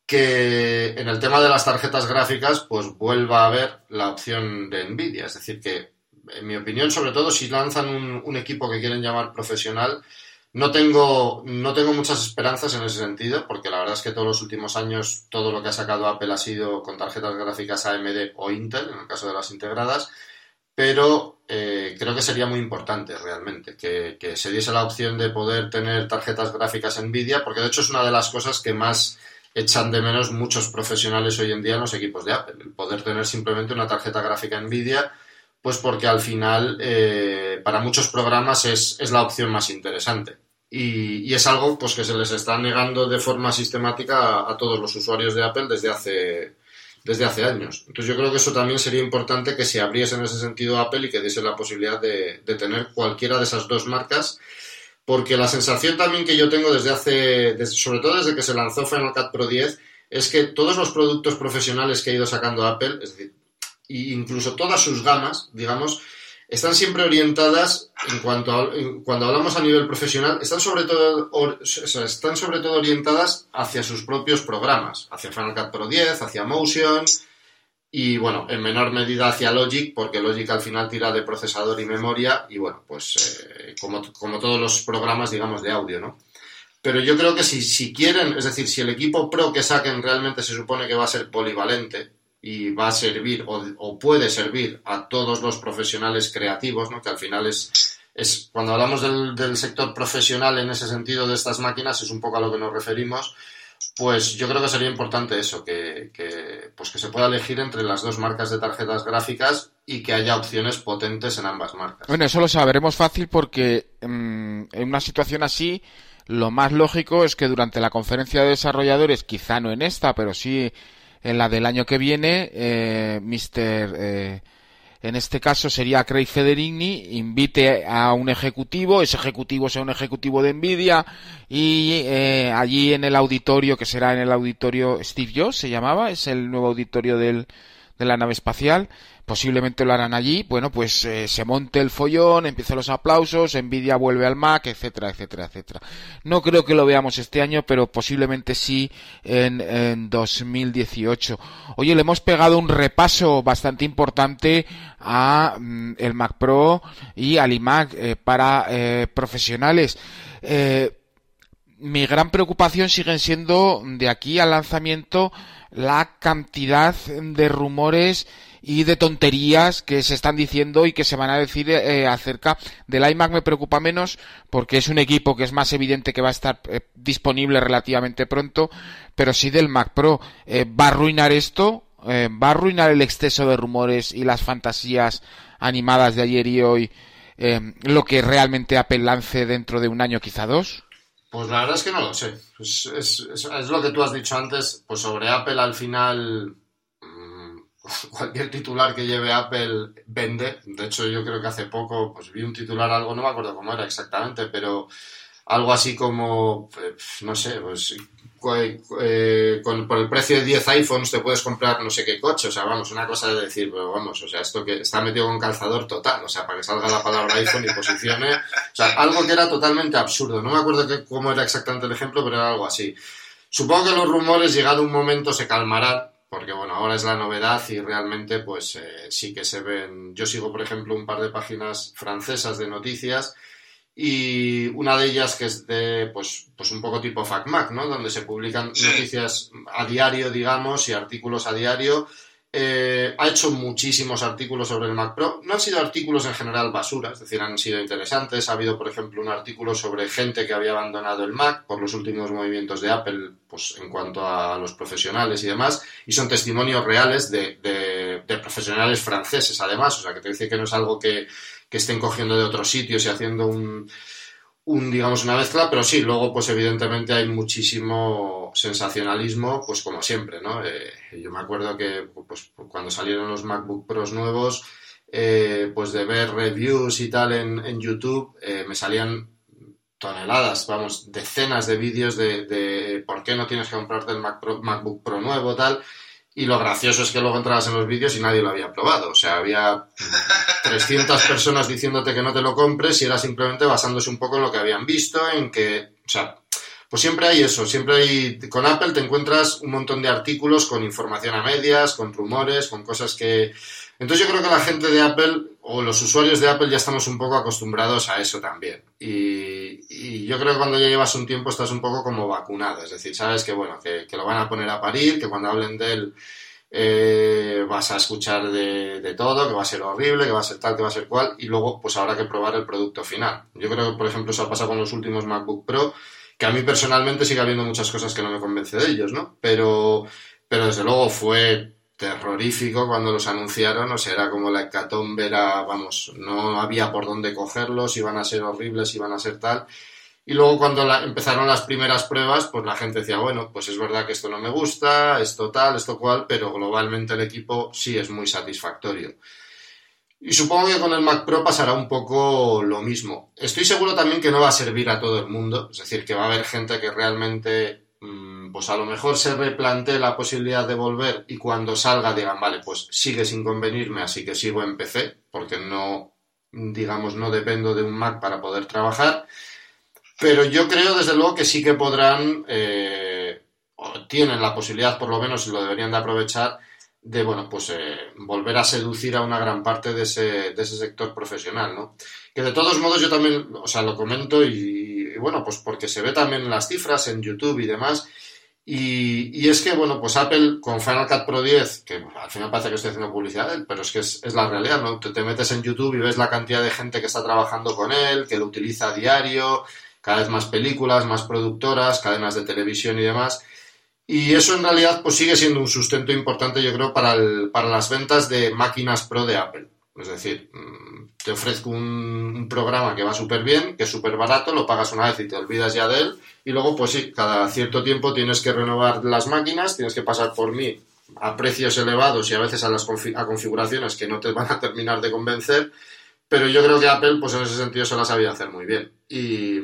que en el tema de las tarjetas gráficas, pues vuelva a haber la opción de Nvidia. Es decir, que en mi opinión, sobre todo si lanzan un, equipo que quieren llamar profesional, no tengo, no tengo muchas esperanzas en ese sentido, porque la verdad es que todos los últimos años todo lo que ha sacado Apple ha sido con tarjetas gráficas AMD o Intel, en el caso de las integradas, pero eh, creo que sería muy importante realmente que, que, se diese la opción de poder tener tarjetas gráficas Nvidia, porque de hecho es una de las cosas que más echan de menos muchos profesionales hoy en día en los equipos de Apple, el poder tener simplemente una tarjeta gráfica Nvidia pues porque al final eh, para muchos programas es, la opción más interesante. Y, es algo pues, que se les está negando de forma sistemática a, todos los usuarios de Apple desde hace, desde hace años. Entonces yo creo que eso también sería importante que se abriese en ese sentido Apple y que diese la posibilidad de, tener cualquiera de esas dos marcas porque la sensación también que yo tengo desde hace, sobre todo desde que se lanzó Final Cut Pro 10, es que todos los productos profesionales que ha ido sacando Apple, es decir, incluso todas sus gamas, digamos, están siempre orientadas en cuanto a, cuando hablamos a nivel profesional, están sobre todo están sobre todo orientadas hacia sus propios programas, hacia Final Cut Pro 10, hacia Motion y bueno, en menor medida hacia Logic, porque Logic al final tira de procesador y memoria, y bueno, pues eh, como, como, todos los programas, digamos, de audio, ¿no? Pero yo creo que si, si quieren, es decir, si el equipo Pro que saquen realmente se supone que va a ser polivalente y va a servir o, puede servir a todos los profesionales creativos, ¿no? Que al final es, es cuando hablamos del sector profesional en ese sentido de estas máquinas, es un poco a lo que nos referimos pues yo creo que sería importante eso, que, pues que se pueda elegir entre las dos marcas de tarjetas gráficas y que haya opciones potentes en ambas marcas. Bueno, eso lo sabremos fácil porque mm, en una situación así lo más lógico es que durante la conferencia de desarrolladores, quizá no en esta, pero sí en la del año que viene, eh, Mr en este caso sería Craig Federigni, invite a un ejecutivo, ese ejecutivo sea un ejecutivo de Nvidia y eh, allí en el auditorio, que será en el auditorio Steve Jobs, se llamaba, es el nuevo auditorio del, de la nave espacial, posiblemente lo harán allí, bueno, pues eh, se monte el follón, empiezan los aplausos, Nvidia vuelve al Mac, etcétera, etcétera, etcétera. No creo que lo veamos este año, pero posiblemente sí en, en 2018. Oye, le hemos pegado un repaso bastante importante a mm, el Mac Pro y al iMac eh, para eh, profesionales. Mi gran preocupación siguen siendo de aquí al lanzamiento la cantidad de rumores y de tonterías que se están diciendo y que se van a decir eh, acerca del iMac me preocupa menos porque es un equipo que es más evidente que va a estar eh, disponible relativamente pronto, pero sí del Mac Pro. Eh, ¿Va a arruinar esto? ¿Va a arruinar el exceso de rumores y las fantasías animadas de ayer y hoy lo que realmente Apple lance dentro de un año, quizá dos? Pues la verdad es que no lo sé. es, es, lo que tú has dicho antes, pues sobre Apple al final cualquier titular que lleve Apple vende. De hecho, yo creo que hace poco pues vi un titular, algo, no me acuerdo cómo era exactamente, pero algo así como, eh, no sé, pues eh, con, por el precio de 10 iPhones te puedes comprar no sé qué coche, o sea, vamos, una cosa de decir, pero vamos, o sea, esto que está metido con calzador total, o sea, para que salga la palabra iPhone y posicione, o sea, algo que era totalmente absurdo, no me acuerdo que, cómo era exactamente el ejemplo, pero era algo así. Supongo que los rumores, llegado un momento, se calmarán, porque bueno, ahora es la novedad y realmente pues eh, sí que se ven, yo sigo por ejemplo un par de páginas francesas de noticias y una de ellas que es de pues, pues un poco tipo FacMac, ¿no? Donde se publican noticias a diario, digamos, y artículos a diario eh, ha hecho muchísimos artículos sobre el Mac Pro. No han sido artículos en general basura, es decir, han sido interesantes. Ha habido, por ejemplo, un artículo sobre gente que había abandonado el Mac por los últimos movimientos de Apple, pues en cuanto a los profesionales y demás. Y son testimonios reales de, profesionales franceses, además. O sea, que te dice que no es algo que, que estén cogiendo de otros sitios y haciendo un un, digamos, una mezcla, pero sí, luego, pues evidentemente hay muchísimo sensacionalismo, pues como siempre, ¿no? Eh, yo me acuerdo que, pues, cuando salieron los MacBook Pros nuevos, eh, pues de ver reviews y tal en, en YouTube, eh, me salían toneladas, vamos, decenas de vídeos de, de, por qué no tienes que comprarte el Mac MacBook Pro nuevo, tal, y lo gracioso es que luego entrabas en los vídeos y nadie lo había probado. O sea, había 300 personas diciéndote que no te lo compres y era simplemente basándose un poco en lo que habían visto, en que, o sea, pues siempre hay eso, siempre hay, con Apple te encuentras un montón de artículos con información a medias, con rumores, con cosas que... Entonces yo creo que la gente de Apple o los usuarios de Apple ya estamos un poco acostumbrados a eso también. Y, yo creo que cuando ya llevas un tiempo estás un poco como vacunado, es decir, sabes que bueno, que, lo van a poner a parir, que cuando hablen de él eh, vas a escuchar de, de, todo, que va a ser horrible, que va a ser tal, que va a ser cual, y luego pues habrá que probar el producto final. Yo creo que, por ejemplo, eso ha pasado con los últimos MacBook Pro, que a mí personalmente sigue habiendo muchas cosas que no me convence de ellos, ¿no? Pero, pero desde luego fue terrorífico cuando los anunciaron, o sea, era como la hecatombe, era, vamos, no había por dónde cogerlos, iban a ser horribles, iban a ser tal. Y luego cuando empezaron las primeras pruebas, pues la gente decía, bueno, pues es verdad que esto no me gusta, esto tal, esto cual, pero globalmente el equipo sí es muy satisfactorio. Y supongo que con el Mac Pro pasará un poco lo mismo. Estoy seguro también que no va a servir a todo el mundo, es decir, que va a haber gente que realmente pues a lo mejor se replantee la posibilidad de volver y cuando salga digan, vale, pues sigue sin convenirme, así que sigo en PC, porque no, digamos, no dependo de un Mac para poder trabajar. Pero yo creo, desde luego, que sí que podrán, eh, o tienen la posibilidad, por lo menos, y lo deberían de aprovechar, de bueno, pues eh, volver a seducir a una gran parte de ese, de ese sector profesional, ¿no? Que de todos modos yo también, o sea, lo comento y, bueno, pues porque se ve también las cifras en YouTube y demás. Y, es que, bueno, pues Apple con Final Cut Pro 10, que al final parece que estoy haciendo publicidad, pero es que es, es la realidad, ¿no? Te, te, metes en YouTube y ves la cantidad de gente que está trabajando con él, que lo utiliza a diario, cada vez más películas, más productoras, cadenas de televisión y demás. Y eso en realidad pues sigue siendo un sustento importante, yo creo, para, el, para las ventas de máquinas Pro de Apple. Es decir, mm, te ofrezco un, programa que va súper bien, que es súper barato, lo pagas una vez y te olvidas ya de él. Y luego, pues sí, cada cierto tiempo tienes que renovar las máquinas, tienes que pasar por mí a precios elevados y a veces a las a configuraciones que no te van a terminar de convencer. Pero yo creo que Apple, pues en ese sentido, se la sabía hacer muy bien. Y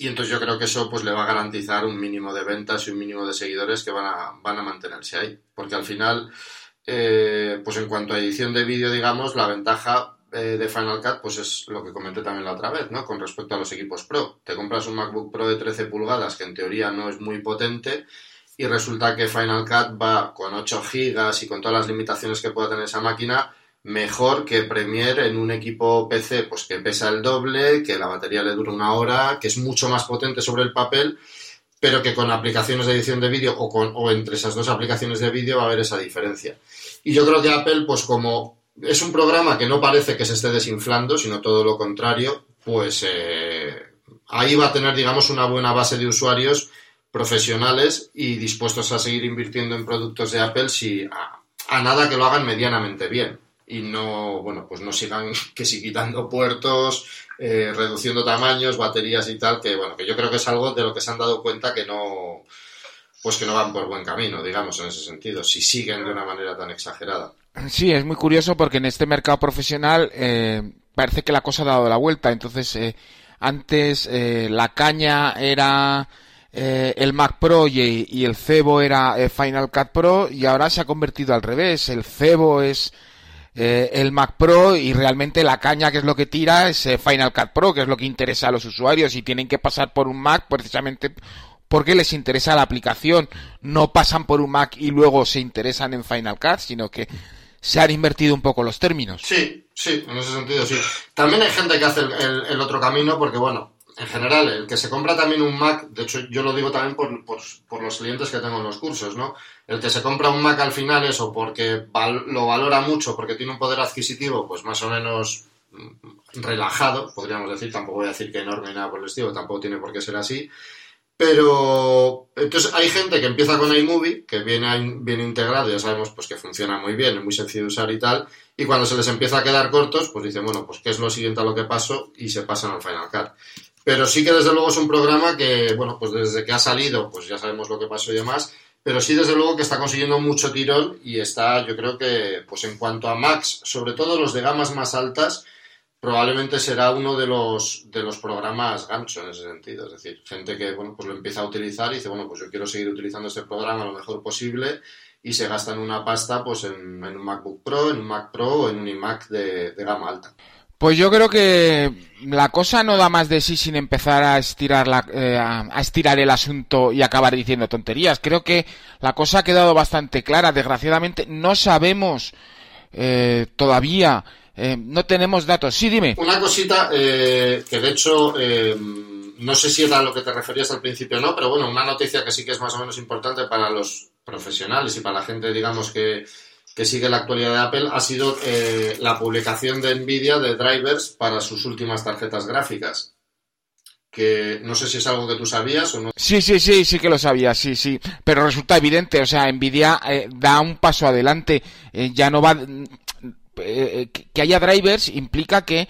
y entonces yo creo que eso pues le va a garantizar un mínimo de ventas y un mínimo de seguidores que van a, van a mantenerse ahí. Porque al final, eh, pues en cuanto a edición de vídeo, digamos, la ventaja eh, de Final Cut pues es lo que comenté también la otra vez, ¿no? Con respecto a los equipos Pro. Te compras un MacBook Pro de 13 pulgadas que en teoría no es muy potente y resulta que Final Cut va con 8 gigas y con todas las limitaciones que pueda tener esa máquina mejor que Premiere en un equipo PC, pues que pesa el doble, que la batería le dura una hora, que es mucho más potente sobre el papel, pero que con aplicaciones de edición de vídeo o, con, o entre esas dos aplicaciones de vídeo va a haber esa diferencia. Y yo creo que Apple, pues como es un programa que no parece que se esté desinflando, sino todo lo contrario, pues eh, ahí va a tener, digamos, una buena base de usuarios profesionales y dispuestos a seguir invirtiendo en productos de Apple si a nada que lo hagan medianamente bien y no, bueno, pues no sigan que si quitando puertos, eh, reduciendo tamaños, baterías y tal, que bueno, que yo creo que es algo de lo que se han dado cuenta que no, pues que no van por buen camino, digamos, en ese sentido, si siguen de una manera tan exagerada. Sí, es muy curioso porque en este mercado profesional eh, parece que la cosa ha dado la vuelta. Entonces, eh, antes la caña era el Mac Pro y, y el Cebo era Final Cut Pro y ahora se ha convertido al revés. El Cebo es eh, el Mac Pro y realmente la caña que es lo que tira es eh, Final Cut Pro, que es lo que interesa a los usuarios y tienen que pasar por un Mac precisamente porque les interesa la aplicación. No pasan por un Mac y luego se interesan en Final Cut, sino que se han invertido un poco los términos. Sí, sí, en ese sentido sí. También hay gente que hace el otro camino porque, bueno, en general, el que se compra también un Mac, de hecho yo lo digo también por, por, los clientes que tengo en los cursos, ¿no? El que se compra un Mac al final es o porque lo valora mucho, porque tiene un poder adquisitivo, pues más o menos mm, relajado, podríamos decir, tampoco voy a decir que enorme nada por el estilo, tampoco tiene por qué ser así, pero entonces hay gente que empieza con iMovie, que viene bien integrado, ya sabemos pues que funciona muy bien, es muy sencillo de usar y tal, y cuando se les empieza a quedar cortos, pues dicen, bueno, pues qué es lo siguiente a lo que paso y se pasan al Final Cut. Pero sí que desde luego es un programa que, bueno, pues desde que ha salido, pues ya sabemos lo que pasó y demás, pero sí desde luego que está consiguiendo mucho tirón y está, yo creo que, pues en cuanto a Max, sobre todo los de gamas más altas, probablemente será uno de los, de los programas gancho en ese sentido. Es decir, gente que, bueno, pues lo empieza a utilizar y dice, bueno, pues yo quiero seguir utilizando este programa lo mejor posible y se gastan una pasta pues en, un MacBook Pro, en un Mac Pro o en un iMac de gama alta. Pues yo creo que la cosa no da más de sí sin empezar a estirar la, eh, a estirar el asunto y acabar diciendo tonterías. Creo que la cosa ha quedado bastante clara. Desgraciadamente no sabemos eh, todavía, eh, no tenemos datos. Sí, dime. Una cosita que de hecho no sé si era lo que te referías al principio o no, pero bueno, una noticia que sí que es más o menos importante para los profesionales y para la gente, digamos que que sigue la actualidad de Apple ha sido eh, la publicación de Nvidia de drivers para sus últimas tarjetas gráficas. Que no sé si es algo que tú sabías o no. Sí, sí, sí, sí que lo sabía, sí, sí. Pero resulta evidente, o sea, Nvidia eh, da un paso adelante. Eh, ya no va. que haya drivers implica que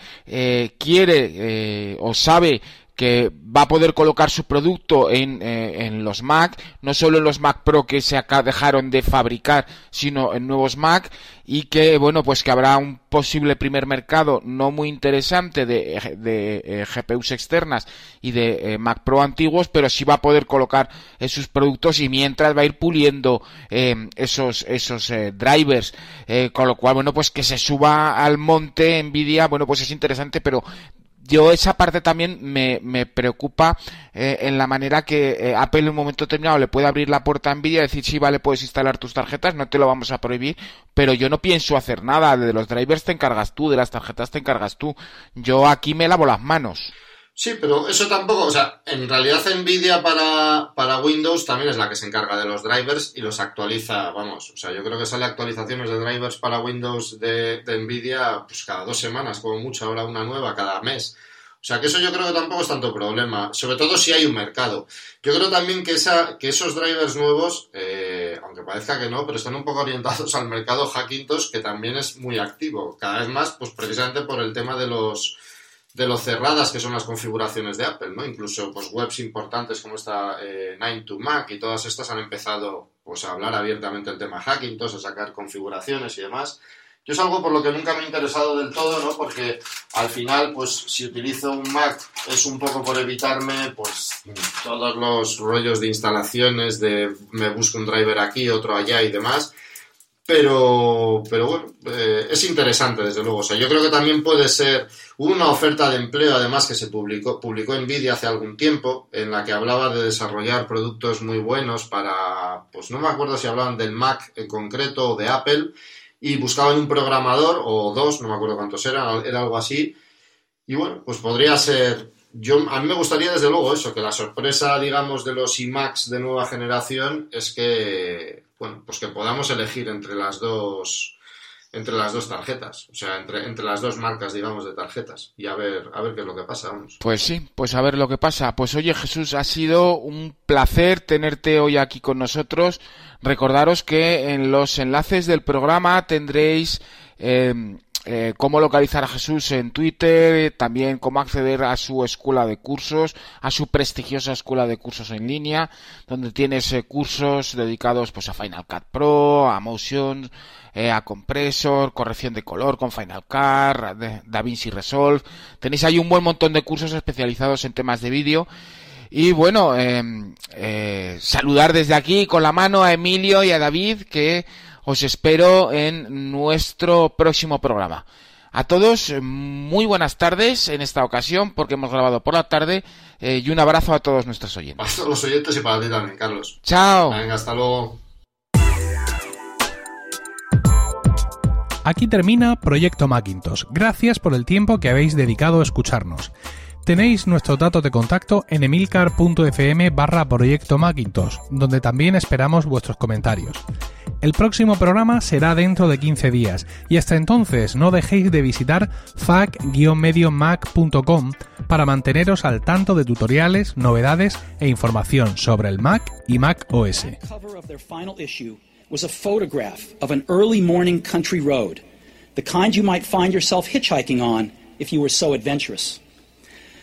quiere o sabe que va a poder colocar su producto en, eh, en, los Mac, no solo en los Mac Pro que se acá dejaron de fabricar, sino en nuevos Mac y que bueno pues que habrá un posible primer mercado no muy interesante de, de eh, GPUs externas y de eh, Mac Pro antiguos, pero sí va a poder colocar sus productos y mientras va a ir puliendo esos esos drivers, con lo cual bueno pues que se suba al monte Nvidia, bueno pues es interesante, pero yo esa parte también me, me preocupa eh, en la manera que eh, Apple en un momento determinado le puede abrir la puerta a Nvidia y decir, sí, vale, puedes instalar tus tarjetas, no te lo vamos a prohibir, pero yo no pienso hacer nada, de los drivers te encargas tú, de las tarjetas te encargas tú, yo aquí me lavo las manos. Sí, pero eso tampoco, o sea, en realidad Nvidia para, para Windows también es la que se encarga de los drivers y los actualiza, vamos, o sea, yo creo que sale actualizaciones de drivers para Windows de, de Nvidia pues cada dos semanas, como mucho, ahora una nueva cada mes. O sea, que eso yo creo que tampoco es tanto problema, sobre todo si hay un mercado. Yo creo también que, esa, que esos drivers nuevos, eh, aunque parezca que no, pero están un poco orientados al mercado Hackintosh, que también es muy activo, cada vez más, pues precisamente por el tema de los de lo cerradas que son las configuraciones de Apple, ¿no? Incluso pues webs importantes como esta eh, 9to Mac y todas estas han empezado pues a hablar abiertamente el tema Hackintosh, a sacar configuraciones y demás. Yo es algo por lo que nunca me he interesado del todo, ¿no? Porque al final, pues si utilizo un Mac es un poco por evitarme, pues todos los rollos de instalaciones, de me busco un driver aquí, otro allá y demás. Pero, pero bueno, eh, es interesante, desde luego. O sea, yo creo que también puede ser una oferta de empleo, además, que se publicó, publicó Nvidia hace algún tiempo, en la que hablaba de desarrollar productos muy buenos para, pues no me acuerdo si hablaban del Mac en concreto o de Apple, y buscaban un programador o dos, no me acuerdo cuántos eran, era algo así. Y bueno, pues podría ser. Yo, a mí me gustaría desde luego eso, que la sorpresa, digamos, de los iMacs de nueva generación es que, bueno, pues que podamos elegir entre las dos, entre las dos tarjetas, o sea, entre, entre las dos marcas, digamos, de tarjetas y a ver, a ver qué es lo que pasa, vamos. Pues sí, pues a ver lo que pasa. Pues oye Jesús, ha sido un placer tenerte hoy aquí con nosotros. Recordaros que en los enlaces del programa tendréis eh, eh, cómo localizar a Jesús en Twitter, también cómo acceder a su escuela de cursos, a su prestigiosa escuela de cursos en línea, donde tienes eh, cursos dedicados pues a Final Cut Pro, a Motion, eh, a Compressor, corrección de color con Final Cut, DaVinci Resolve. Tenéis ahí un buen montón de cursos especializados en temas de vídeo. Y bueno, eh, eh, saludar desde aquí con la mano a Emilio y a David que os espero en nuestro próximo programa. A todos, muy buenas tardes en esta ocasión porque hemos grabado por la tarde eh, y un abrazo a todos nuestros oyentes. Para todos los oyentes y para ti también, Carlos. Chao. Venga, hasta luego. Aquí termina Proyecto Macintosh. Gracias por el tiempo que habéis dedicado a escucharnos. Tenéis nuestros datos de contacto en emilcar.fm barra Proyecto Macintosh, donde también esperamos vuestros comentarios. El próximo programa será dentro de 15 días y hasta entonces no dejéis de visitar fac-mediomac.com para manteneros al tanto de tutoriales, novedades e información sobre el Mac y Mac OS. was a photograph of an early morning country road, the kind you might find yourself hitchhiking on if you were so adventurous.